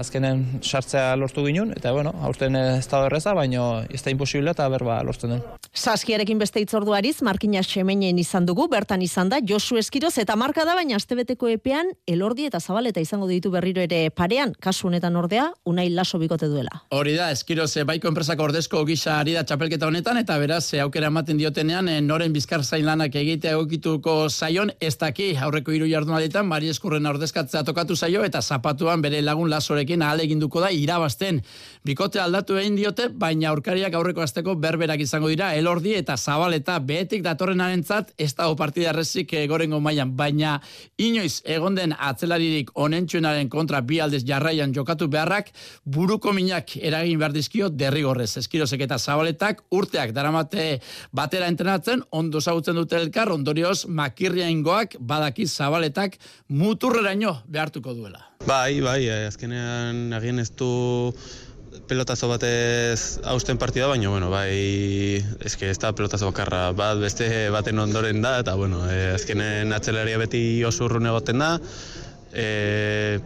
S59: azkenen sartzea lortu ginun eta bueno, aurten ez da erreza, baina ez da imposible eta berba lortzen den.
S50: Saskiarekin beste itzorduariz, Markina Xemeinen izan dugu, bertan izan da, Josu Eskiroz eta marka da, baina astebeteko epean, elordi eta zabaleta izango ditu berriro ere parean, kasu honetan ordea, unai laso bikote duela.
S56: Hori da, Eskiroz, baiko enpresako ordezko gisa ari da txapelketa honetan, eta beraz, aukera ematen diotenean, noren bizkar zain lanak egitea egokituko zaion, ez daki, aurreko hiru jardunaletan, Mari eskurren ordezkatzea tokatu zaio eta zapatuan bere lagun lasorekin ahal eginduko da irabazten. Bikote aldatu egin diote, baina aurkariak aurreko azteko berberak izango dira elordi eta zabaleta behetik datorren arentzat ez dago partida errezik gorengo mailan, baina inoiz egon den atzelaririk onentsuenaren kontra bi aldez jarraian jokatu beharrak buruko minak eragin behar dizkio derrigorrez. Eskirozek eta zabaletak urteak daramate batera entrenatzen, ondo zagutzen dute elkar, ondorioz makirria ingoak badaki zabaletak muturreraino behartuko duela.
S58: Bai, bai, eh, azkenean agien ez du pelotazo batez hausten partida, baina, bueno, bai, eske ez da pelotazo bakarra bat, beste baten ondoren da, eta, bueno, e, azkenen atzelaria beti oso urrune egoten da, e,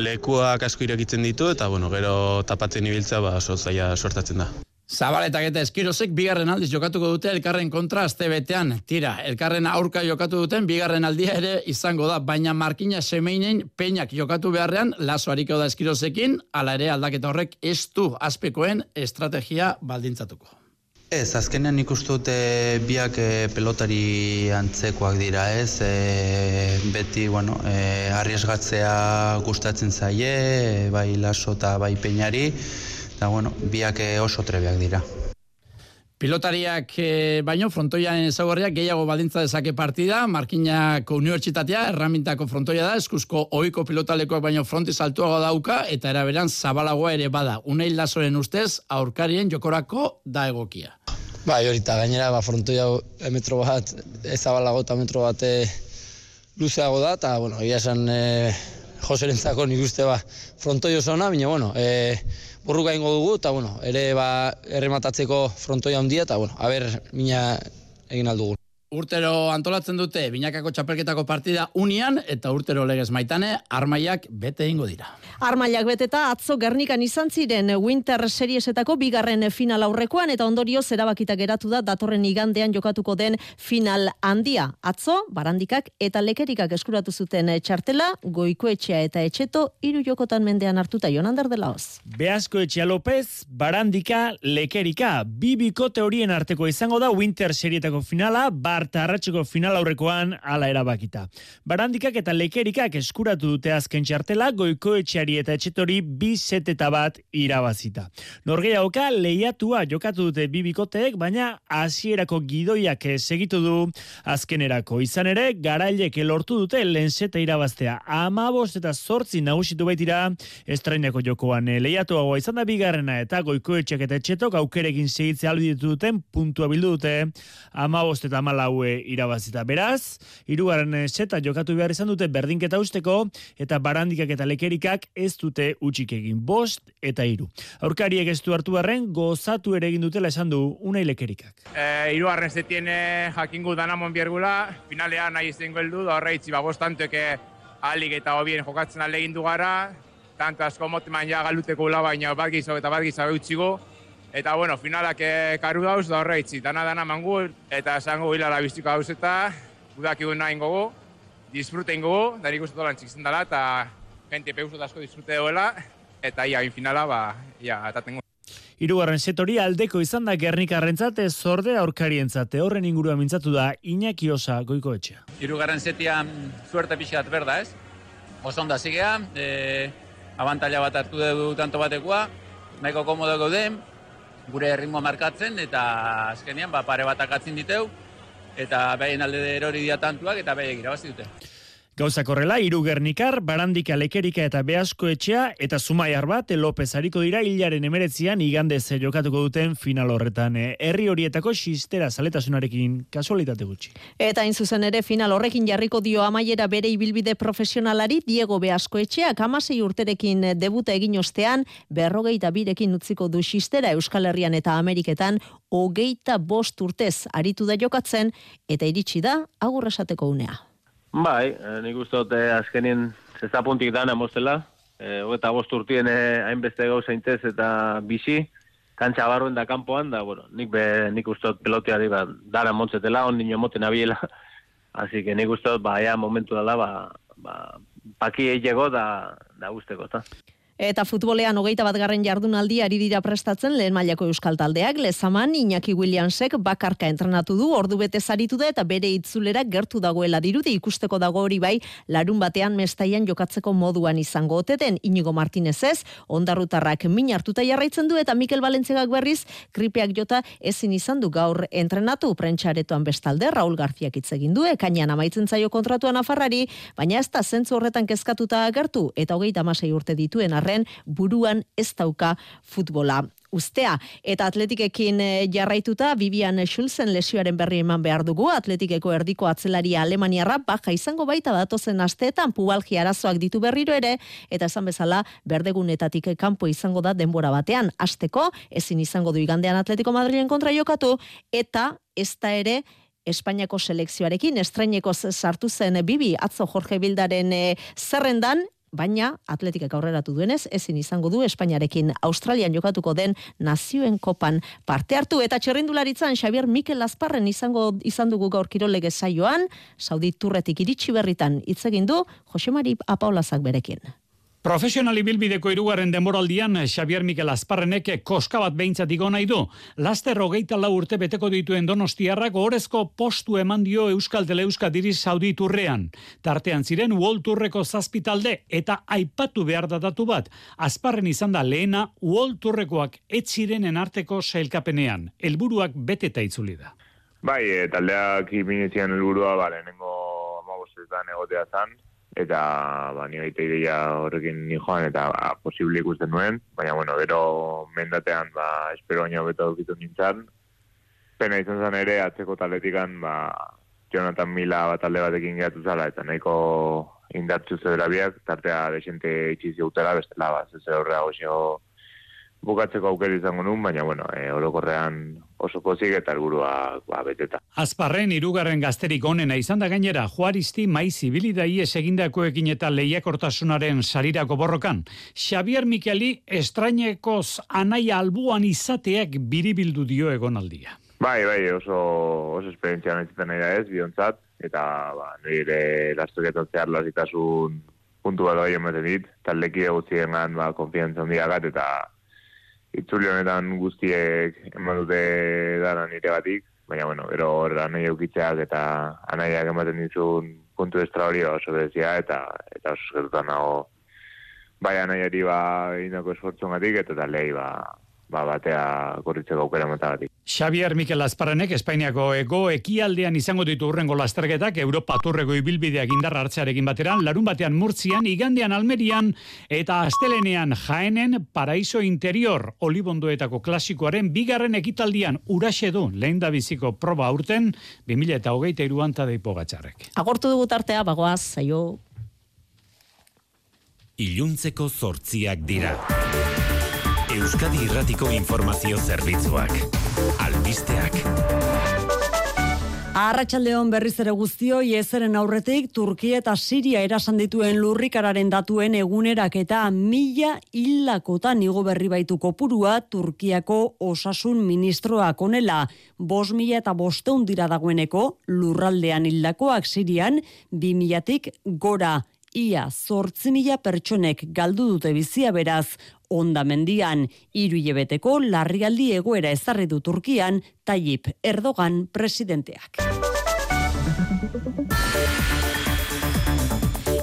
S58: lekuak asko irekitzen ditu, eta, bueno, gero tapatzen ibiltza, ba, oso zaila sortatzen da.
S56: Zabaletak eta eskirozek bigarren aldiz jokatuko dute elkarren kontra azte. Tira, elkarren aurka jokatu duten bigarren aldia ere izango da, baina markina semeinen peinak jokatu beharrean laso hariko da eskirozekin, ala ere aldaketa horrek ez du azpekoen estrategia baldintzatuko.
S60: Ez, azkenean dute biak e, pelotari antzekoak dira, ez? E, beti, bueno, e, arriesgatzea gustatzen zaie, bai laso eta bai peinari, eta bueno, biak eh, oso trebeak dira.
S56: Pilotariak e, baino frontoian ezagorriak gehiago baldintza dezake partida, Markinako Unibertsitatea erramintako frontoia da, eskuzko ohiko pilotalekoak baino fronti saltuago dauka eta eraberan zabalagoa ere bada. Unei lasoren ustez aurkarien jokorako da egokia.
S61: Bai, horita gainera ba frontoia metro bat ezabalago eta metro bate luzeago da eta bueno, ia esan e, Joserentzako nik uste ba frontoio zona, baina bueno, e, borruka ingo dugu, eta bueno, ere ba, errematatzeko frontoia handia, eta bueno, haber, mina egin aldugu.
S56: Urtero antolatzen dute binakako txapelketako partida unian eta urtero legez maitane armaiak bete ingo dira.
S4: Armaiak beteta atzo Gernikan izan ziren Winter Seriesetako bigarren final aurrekoan eta ondorio zerabakita geratu da datorren igandean jokatuko den final handia. Atzo, barandikak eta lekerikak eskuratu zuten txartela, goikoetxea eta etxeto hiru jokotan mendean hartuta jonander dela hoz.
S62: Beazko etxea López, barandika, lekerika, bibiko teorien arteko izango da Winter Serietako finala, bar Barta arratxeko final aurrekoan ala erabakita. Barandikak eta lekerikak eskuratu dute azken txartela, goiko etxeari eta etxetori bi seteta bat irabazita. Norgea oka lehiatua jokatu dute bibikoteek, baina hasierako gidoiak segitu du azkenerako. Izan ere, garailek lortu dute lehen seta irabaztea. Amabos eta zortzi nagusitu baitira estrainako jokoan lehiatuagoa izan da bigarrena eta goiko etxeak eta etxetok aukerekin segitzea albiditu duten puntua bildu dute amabost eta amala haue irabazita. Beraz, irugarren seta jokatu behar izan dute berdinketa usteko eta barandikak eta lekerikak ez dute utxik egin. Bost eta iru. Aurkariek ez du hartu barren, gozatu ere egin dutela esan du unai lekerikak.
S63: E, irugarren setien jakingu danamon biergula, finalean nahi izango heldu, da horre itzi bagostantueke alik eta hobien jokatzen alde egin du gara, tanto asko moteman ja galuteko baina bat gizok eta bat gizok eutxiko, Eta, bueno, finalak eh, karu dauz, da horre itzi, dana dana mangu, eta esango hilala biztiko dauz eta gudak egun nahi ingogu, disfrute ingogu, da nik uste dolan txikzen dela, eta gente peusot asko disfrute duela, eta ia, finala, ba, ia, eta tengo.
S62: Hirugarren setori aldeko izan da Gernikarrentzat ez zorde aurkarientzat horren ingurua mintzatu da Iñaki Osa goiko etxea.
S64: Hirugarren setia suerte pixat berda, ez? Oso onda zigea, e, abantalla bat hartu dugu tanto batekoa, nahiko komodo gauden, gure erritmo markatzen eta azkenean ba, pare bat akatzen diteu eta behin alde erori diatantuak eta behin irabazi dute.
S62: Gauza korrela, iru gernikar, barandika lekerika eta behasko etxea, eta zumaiar bat, López hariko dira hilaren emeretzian igande ze jokatuko duten final horretan. Eh, herri horietako xistera zaletasunarekin kasualitate gutxi.
S4: Eta in zuzen ere final horrekin jarriko dio amaiera bere ibilbide profesionalari Diego Beasko etxeak amasei urterekin debuta egin ostean, berrogeita birekin utziko du xistera Euskal Herrian eta Ameriketan, hogeita bost urtez aritu da jokatzen, eta iritsi da agurrasateko unea.
S65: Bai, eh, nik uste dut eh, azkenien zezapuntik dana mozela, eh, eta bost urtien eh, hainbeste gauza intez eta bizi, kantxa barruen da kanpoan, da, bueno, nik, be, nik uste dut pelotiari ba, dara montzetela, on nino moten abiela, así que nik uste dut, ba, ya momentu dela, ba, ba, paki egego da, da guzteko, eta.
S4: Eta futbolean hogeita bat garren jardunaldi ari dira prestatzen lehen mailako euskal taldeak, lezaman Iñaki Williamsek bakarka entrenatu du, ordu bete zaritu da eta bere itzulera gertu dagoela dirudi. Ikusteko dago hori bai, larun batean mestaian jokatzeko moduan izango oteten. Inigo Martinez ez, ondarrutarrak min hartuta jarraitzen du eta Mikel Balentzegak berriz, kripeak jota ezin izan du gaur entrenatu. Prentxaretoan bestalde, Raul Garziak itzegin du, ekainan amaitzen zaio kontratuan afarrari, baina ez da zentzu horretan kezkatuta agertu. Eta hogeita amasei urte dituen arre buruan ez dauka futbola ustea. Eta atletikekin eh, jarraituta, Vivian Schulzen lesioaren berri eman behar dugu, atletikeko erdiko atzelaria Alemaniarra, baja izango baita datozen asteetan, pubalgi arazoak ditu berriro ere, eta esan bezala, berdegunetatik kanpo izango da denbora batean. Asteko, ezin izango du igandean atletiko Madrilen kontra jokatu, eta ez da ere, Espainiako selekzioarekin estraineko sartu zen bibi. Atzo Jorge Bildaren eh, zerrendan baina atletikak aurreratu duenez, ezin izango du Espainiarekin Australian jokatuko den nazioen kopan parte hartu eta txerrindularitzan Xavier Mikel Azparren izango izan dugu gaur kirolege saioan, Saudi turretik iritsi berritan hitz egin du Josemari Apaolazak berekin.
S66: Profesionali bilbideko irugarren demoraldian Xavier Mikel Azparrenek koska bat behintzat igo nahi du. Laster hogeita lau urte beteko dituen donostiarrak orezko postu eman dio Euskal Teleeuska diriz Saudi turrean. Tartean ziren World Turreko zazpitalde eta aipatu behar datatu bat. Azparren izan da lehena World Turrekoak etzirenen arteko sailkapenean. Helburuak beteta itzuli da.
S67: Bai, e, taldeak ipinetzian helburua, bale, nengo amabostetan egotea zan, eta ba, ni baita ideia horrekin ni joan eta ba, posible ikusten nuen, baina bueno, gero mendatean ba, espero baina beto dukitu nintzen, pena izan zen ere atzeko taletikan ba, Jonathan Mila bat talde batekin gehatu zala, eta nahiko indartzu zebera biak, tartea desente itxizi utela, bestela, ba, zeze horrea bukatzeko aukera izango nun, baina bueno, e, orokorrean oso pozik eta helburua ba, beteta.
S66: Azparren irugarren gazterik onena izan da gainera, Juaristi maiz ibilidai esegindakoekin eta lehiakortasunaren sarirako borrokan. Xavier Mikeli estrainekoz anaia albuan izateak biribildu dio egonaldia.
S67: Bai, bai, oso, oso esperientzia nahizetan nahi da ez, biontzat, eta ba, nire lastoketan zehar lazitasun puntu bat bai ematen dit, taldeki eguzien gan, ba, konfiantzan diagat, eta itzuli honetan guztiek eman dute dara nire batik, baina, bueno, ero horra nahi eukitzeak eta anaiak ematen dizun puntu estra hori oso bezia eta eta oso eskertutan nago bai anaiari ba indako esfortzungatik eta talei ba, ba, batea korritzeko aukera matagatik.
S66: Xavier Mikel Azparrenek Espainiako ego ekialdean izango ditu urrengo lasterketak Europa turrego ibilbideak indar hartzearekin bateran, larun batean Murtzian, igandean Almerian eta Astelenean Jaenen Paraiso Interior Olibondoetako klasikoaren bigarren ekitaldian uraxe du lehen da biziko proba aurten 2000 eta hogeita iruan tadeipo gatxarrek.
S4: Agortu dugu tartea, bagoaz, zaio.
S13: Iluntzeko zortziak dira. Euskadi Irratiko Informazio Zerbitzuak. Albisteak.
S2: Arratxaldeon berriz ere guztio, ezeren aurretik Turkia eta Siria erasan dituen lurrikararen datuen egunerak eta mila hilakotan igo berri baitu kopurua Turkiako osasun ministroak onela. Bos mila eta bosteun dira dagoeneko lurraldean hildakoak Sirian, bi milatik gora ia zortzi mila pertsonek galdu dute bizia beraz, onda mendian, iru hilebeteko larrialdi egoera ezarri du Turkian, Tayyip Erdogan presidenteak.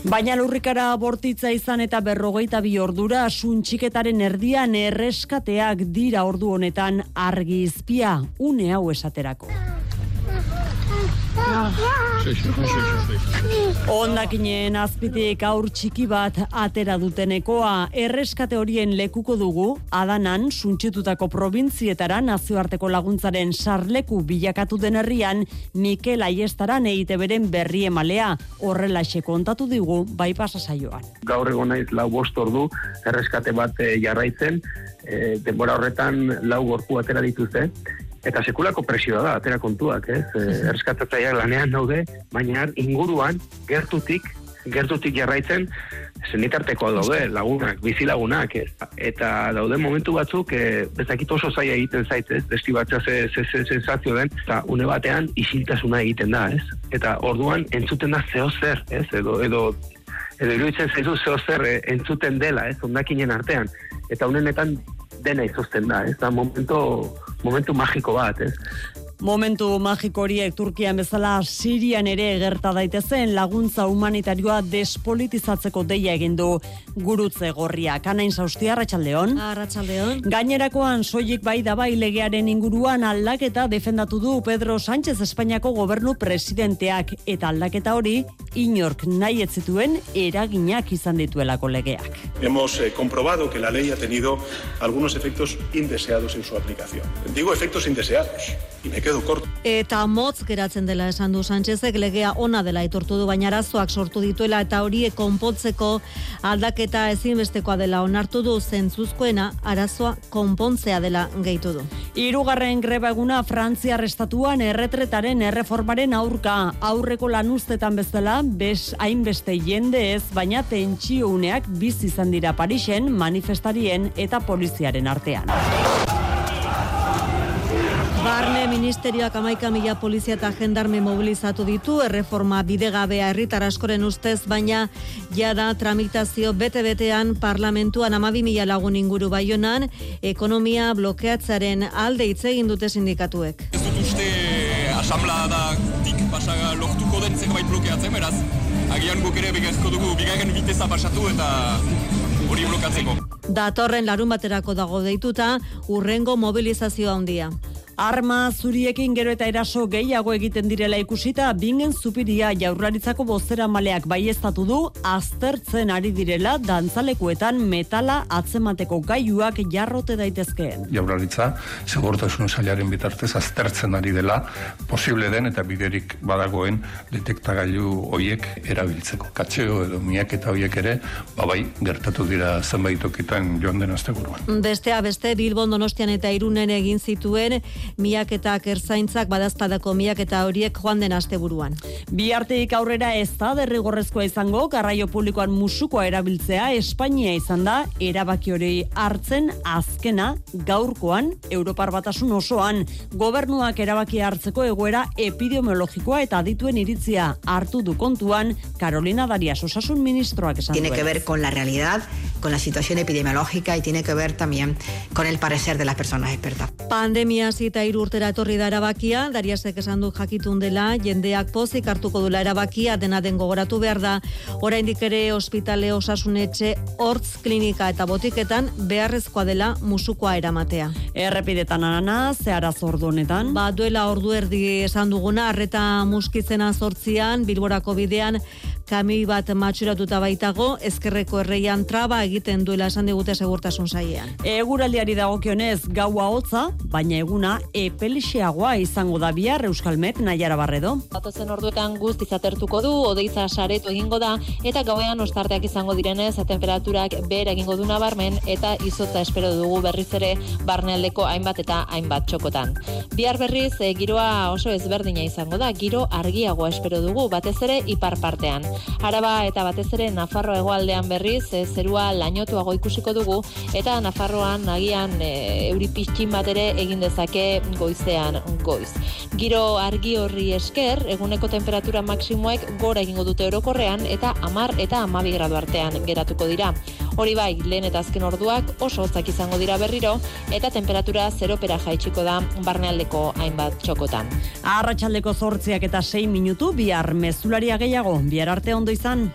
S2: Baina lurrikara bortitza izan eta berrogeita bi ordura suntxiketaren erdian erreskateak dira ordu honetan argi izpia une hau esaterako. Ondakinen azpitik aur txiki bat atera dutenekoa. Erreskate horien lekuko dugu adanan suntxitutako probintzietara nazioarteko laguntzaren sarleku bilakatu den herrian Mikel Aiestaran eite beren berri emalea. Horrela kontatu digu bai pasa saioan.
S3: Gaur egon naiz lau bost ordu erreskate bat eh, jarraitzen. E, denbora horretan lau gorku atera dituzte eta sekulako presioa da, atera kontuak, ez? E, erreskatzaileak lanean daude, baina inguruan gertutik, gertutik jarraitzen zenitarteko daude, lagunak, bizi lagunak, ez? Eta daude momentu batzuk, e, bezakit oso zaila egiten zait, ez? Desti batza ze, ze, ze, sensazio den, eta une batean isiltasuna egiten da, ez? Eta orduan entzuten da zeo zer, ez? Edo, edo, edo iruditzen zaizu zeo zer e, entzuten dela, ez? Ondakinen artean. Eta unenetan dena izozten da, ez? Da momento momentu magiko bat?
S2: Momentu magiko horiek Turkian bezala Sirian ere gerta daitezen laguntza humanitarioa despolitizatzeko deia egin du gurutze gorria. Kanain saustia Arratsaldeon.
S4: Arratsaldeon.
S2: Gainerakoan soilik bai da bai legearen inguruan aldaketa defendatu du Pedro Sánchez Espainiako gobernu presidenteak eta aldaketa hori inork nahi ez zituen eraginak izan dituelako legeak.
S5: Hemos eh, comprobado que la ley ha tenido algunos efectos indeseados en su aplicación. Digo efectos indeseados y me quedo corto.
S9: Eta motz geratzen dela esan du Sánchezek legea ona dela aitortu du baina arazoak sortu dituela eta horiek konpontzeko aldaketa ezinbestekoa dela onartu du zentzuzkoena arazoa konpontzea dela gehitu du.
S2: Hirugarren greba eguna Frantziar estatuan erretretaren erreformaren aurka aurreko lanuztetan bezala bes hainbeste jende ez baina tentsiuneak bizi izan dira Parisen manifestarien eta poliziaren artean.
S9: Barne Ministerioak amaika mila polizia eta jendarme mobilizatu ditu, erreforma bidegabea herritar askoren ustez, baina jada tramitazio bete-betean parlamentuan amabi mila lagun inguru baionan, ekonomia blokeatzaren alde hitz egin dute sindikatuek.
S6: Ez dut uste asambladatik pasaga lortuko den zerbait blokeatzen, beraz, agian guk ere begazko dugu bigarren biteza pasatu eta hori blokatzeko.
S9: Datorren larun baterako dago deituta, urrengo mobilizazioa handia.
S2: Arma zuriekin gero eta eraso gehiago egiten direla ikusita, bingen zupiria jaurlaritzako bozera maleak baiestatu du, aztertzen ari direla dantzalekuetan metala atzemateko gaiuak jarrote daitezkeen.
S8: Jaurlaritza, segurtasun sailaren bitartez aztertzen ari dela, posible den eta biderik badagoen detektagailu hoiek erabiltzeko. Katxeo edo miak eta hoiek ere, babai, gertatu dira zenbait tokitan joan den asteburuan.
S9: Besteak beste Bilbon Donostian eta Irunen egin zituen miaketak erzaintzak badazpadako miaketa horiek joan den asteburuan.
S2: Bi arteik aurrera ez da derrigorrezkoa izango garraio publikoan musukoa erabiltzea Espainia izan da erabaki hori hartzen azkena gaurkoan Europar batasun osoan gobernuak erabaki hartzeko egoera epidemiologikoa eta adituen iritzia hartu du kontuan Carolina Darias osasun ministroak esan
S10: Tiene que ver con la realidad, con la situación epidemiológica y tiene que ver también con el parecer de las personas expertas.
S9: Pandemia zita hiru urtera etorri da erabakia, Dariasek esan du jakitun dela, jendeak pozik hartuko dula erabakia, dena den gogoratu behar da, oraindik ere ospitale osasunetxe, hortz klinika eta botiketan beharrezkoa dela musukoa eramatea.
S2: Errepidetan arana, zordu honetan?
S9: Ba, duela ordu erdi esan duguna, arreta muskizena sortzian, bilborako bidean, kamioi bat matxuratuta baitago, ezkerreko erreian traba egiten duela esan digute segurtasun saiean.
S2: Eguraldiari dagokionez gaua hotza, baina eguna epelixeagoa izango da bihar Euskalmet Naiara Barredo.
S11: Batozen orduetan guztiz atertuko du, odeiza saretu egingo da, eta gauean ostarteak izango direnez, temperaturak behera egingo du nabarmen, eta izotza espero dugu berriz ere barnealdeko hainbat eta hainbat txokotan. Bihar berriz, e, giroa oso ezberdina izango da, giro argiagoa espero dugu, batez ere ipar partean. Araba eta batez ere Nafarro hegoaldean berriz, e, zerua lainotuago ikusiko dugu, eta Nafarroan agian e, euri pixkin bat ere egin dezake goizean goiz. Giro argi horri esker, eguneko temperatura maksimoek gora egingo dute orokorrean eta amar eta amabi gradu artean geratuko dira. Hori bai, lehen eta azken orduak oso hotzak izango dira berriro eta temperatura zeropera jaitsiko da barnealdeko hainbat txokotan.
S2: Arratxaldeko zortziak eta sei minutu bihar mezularia gehiago, bihar De ondo izan.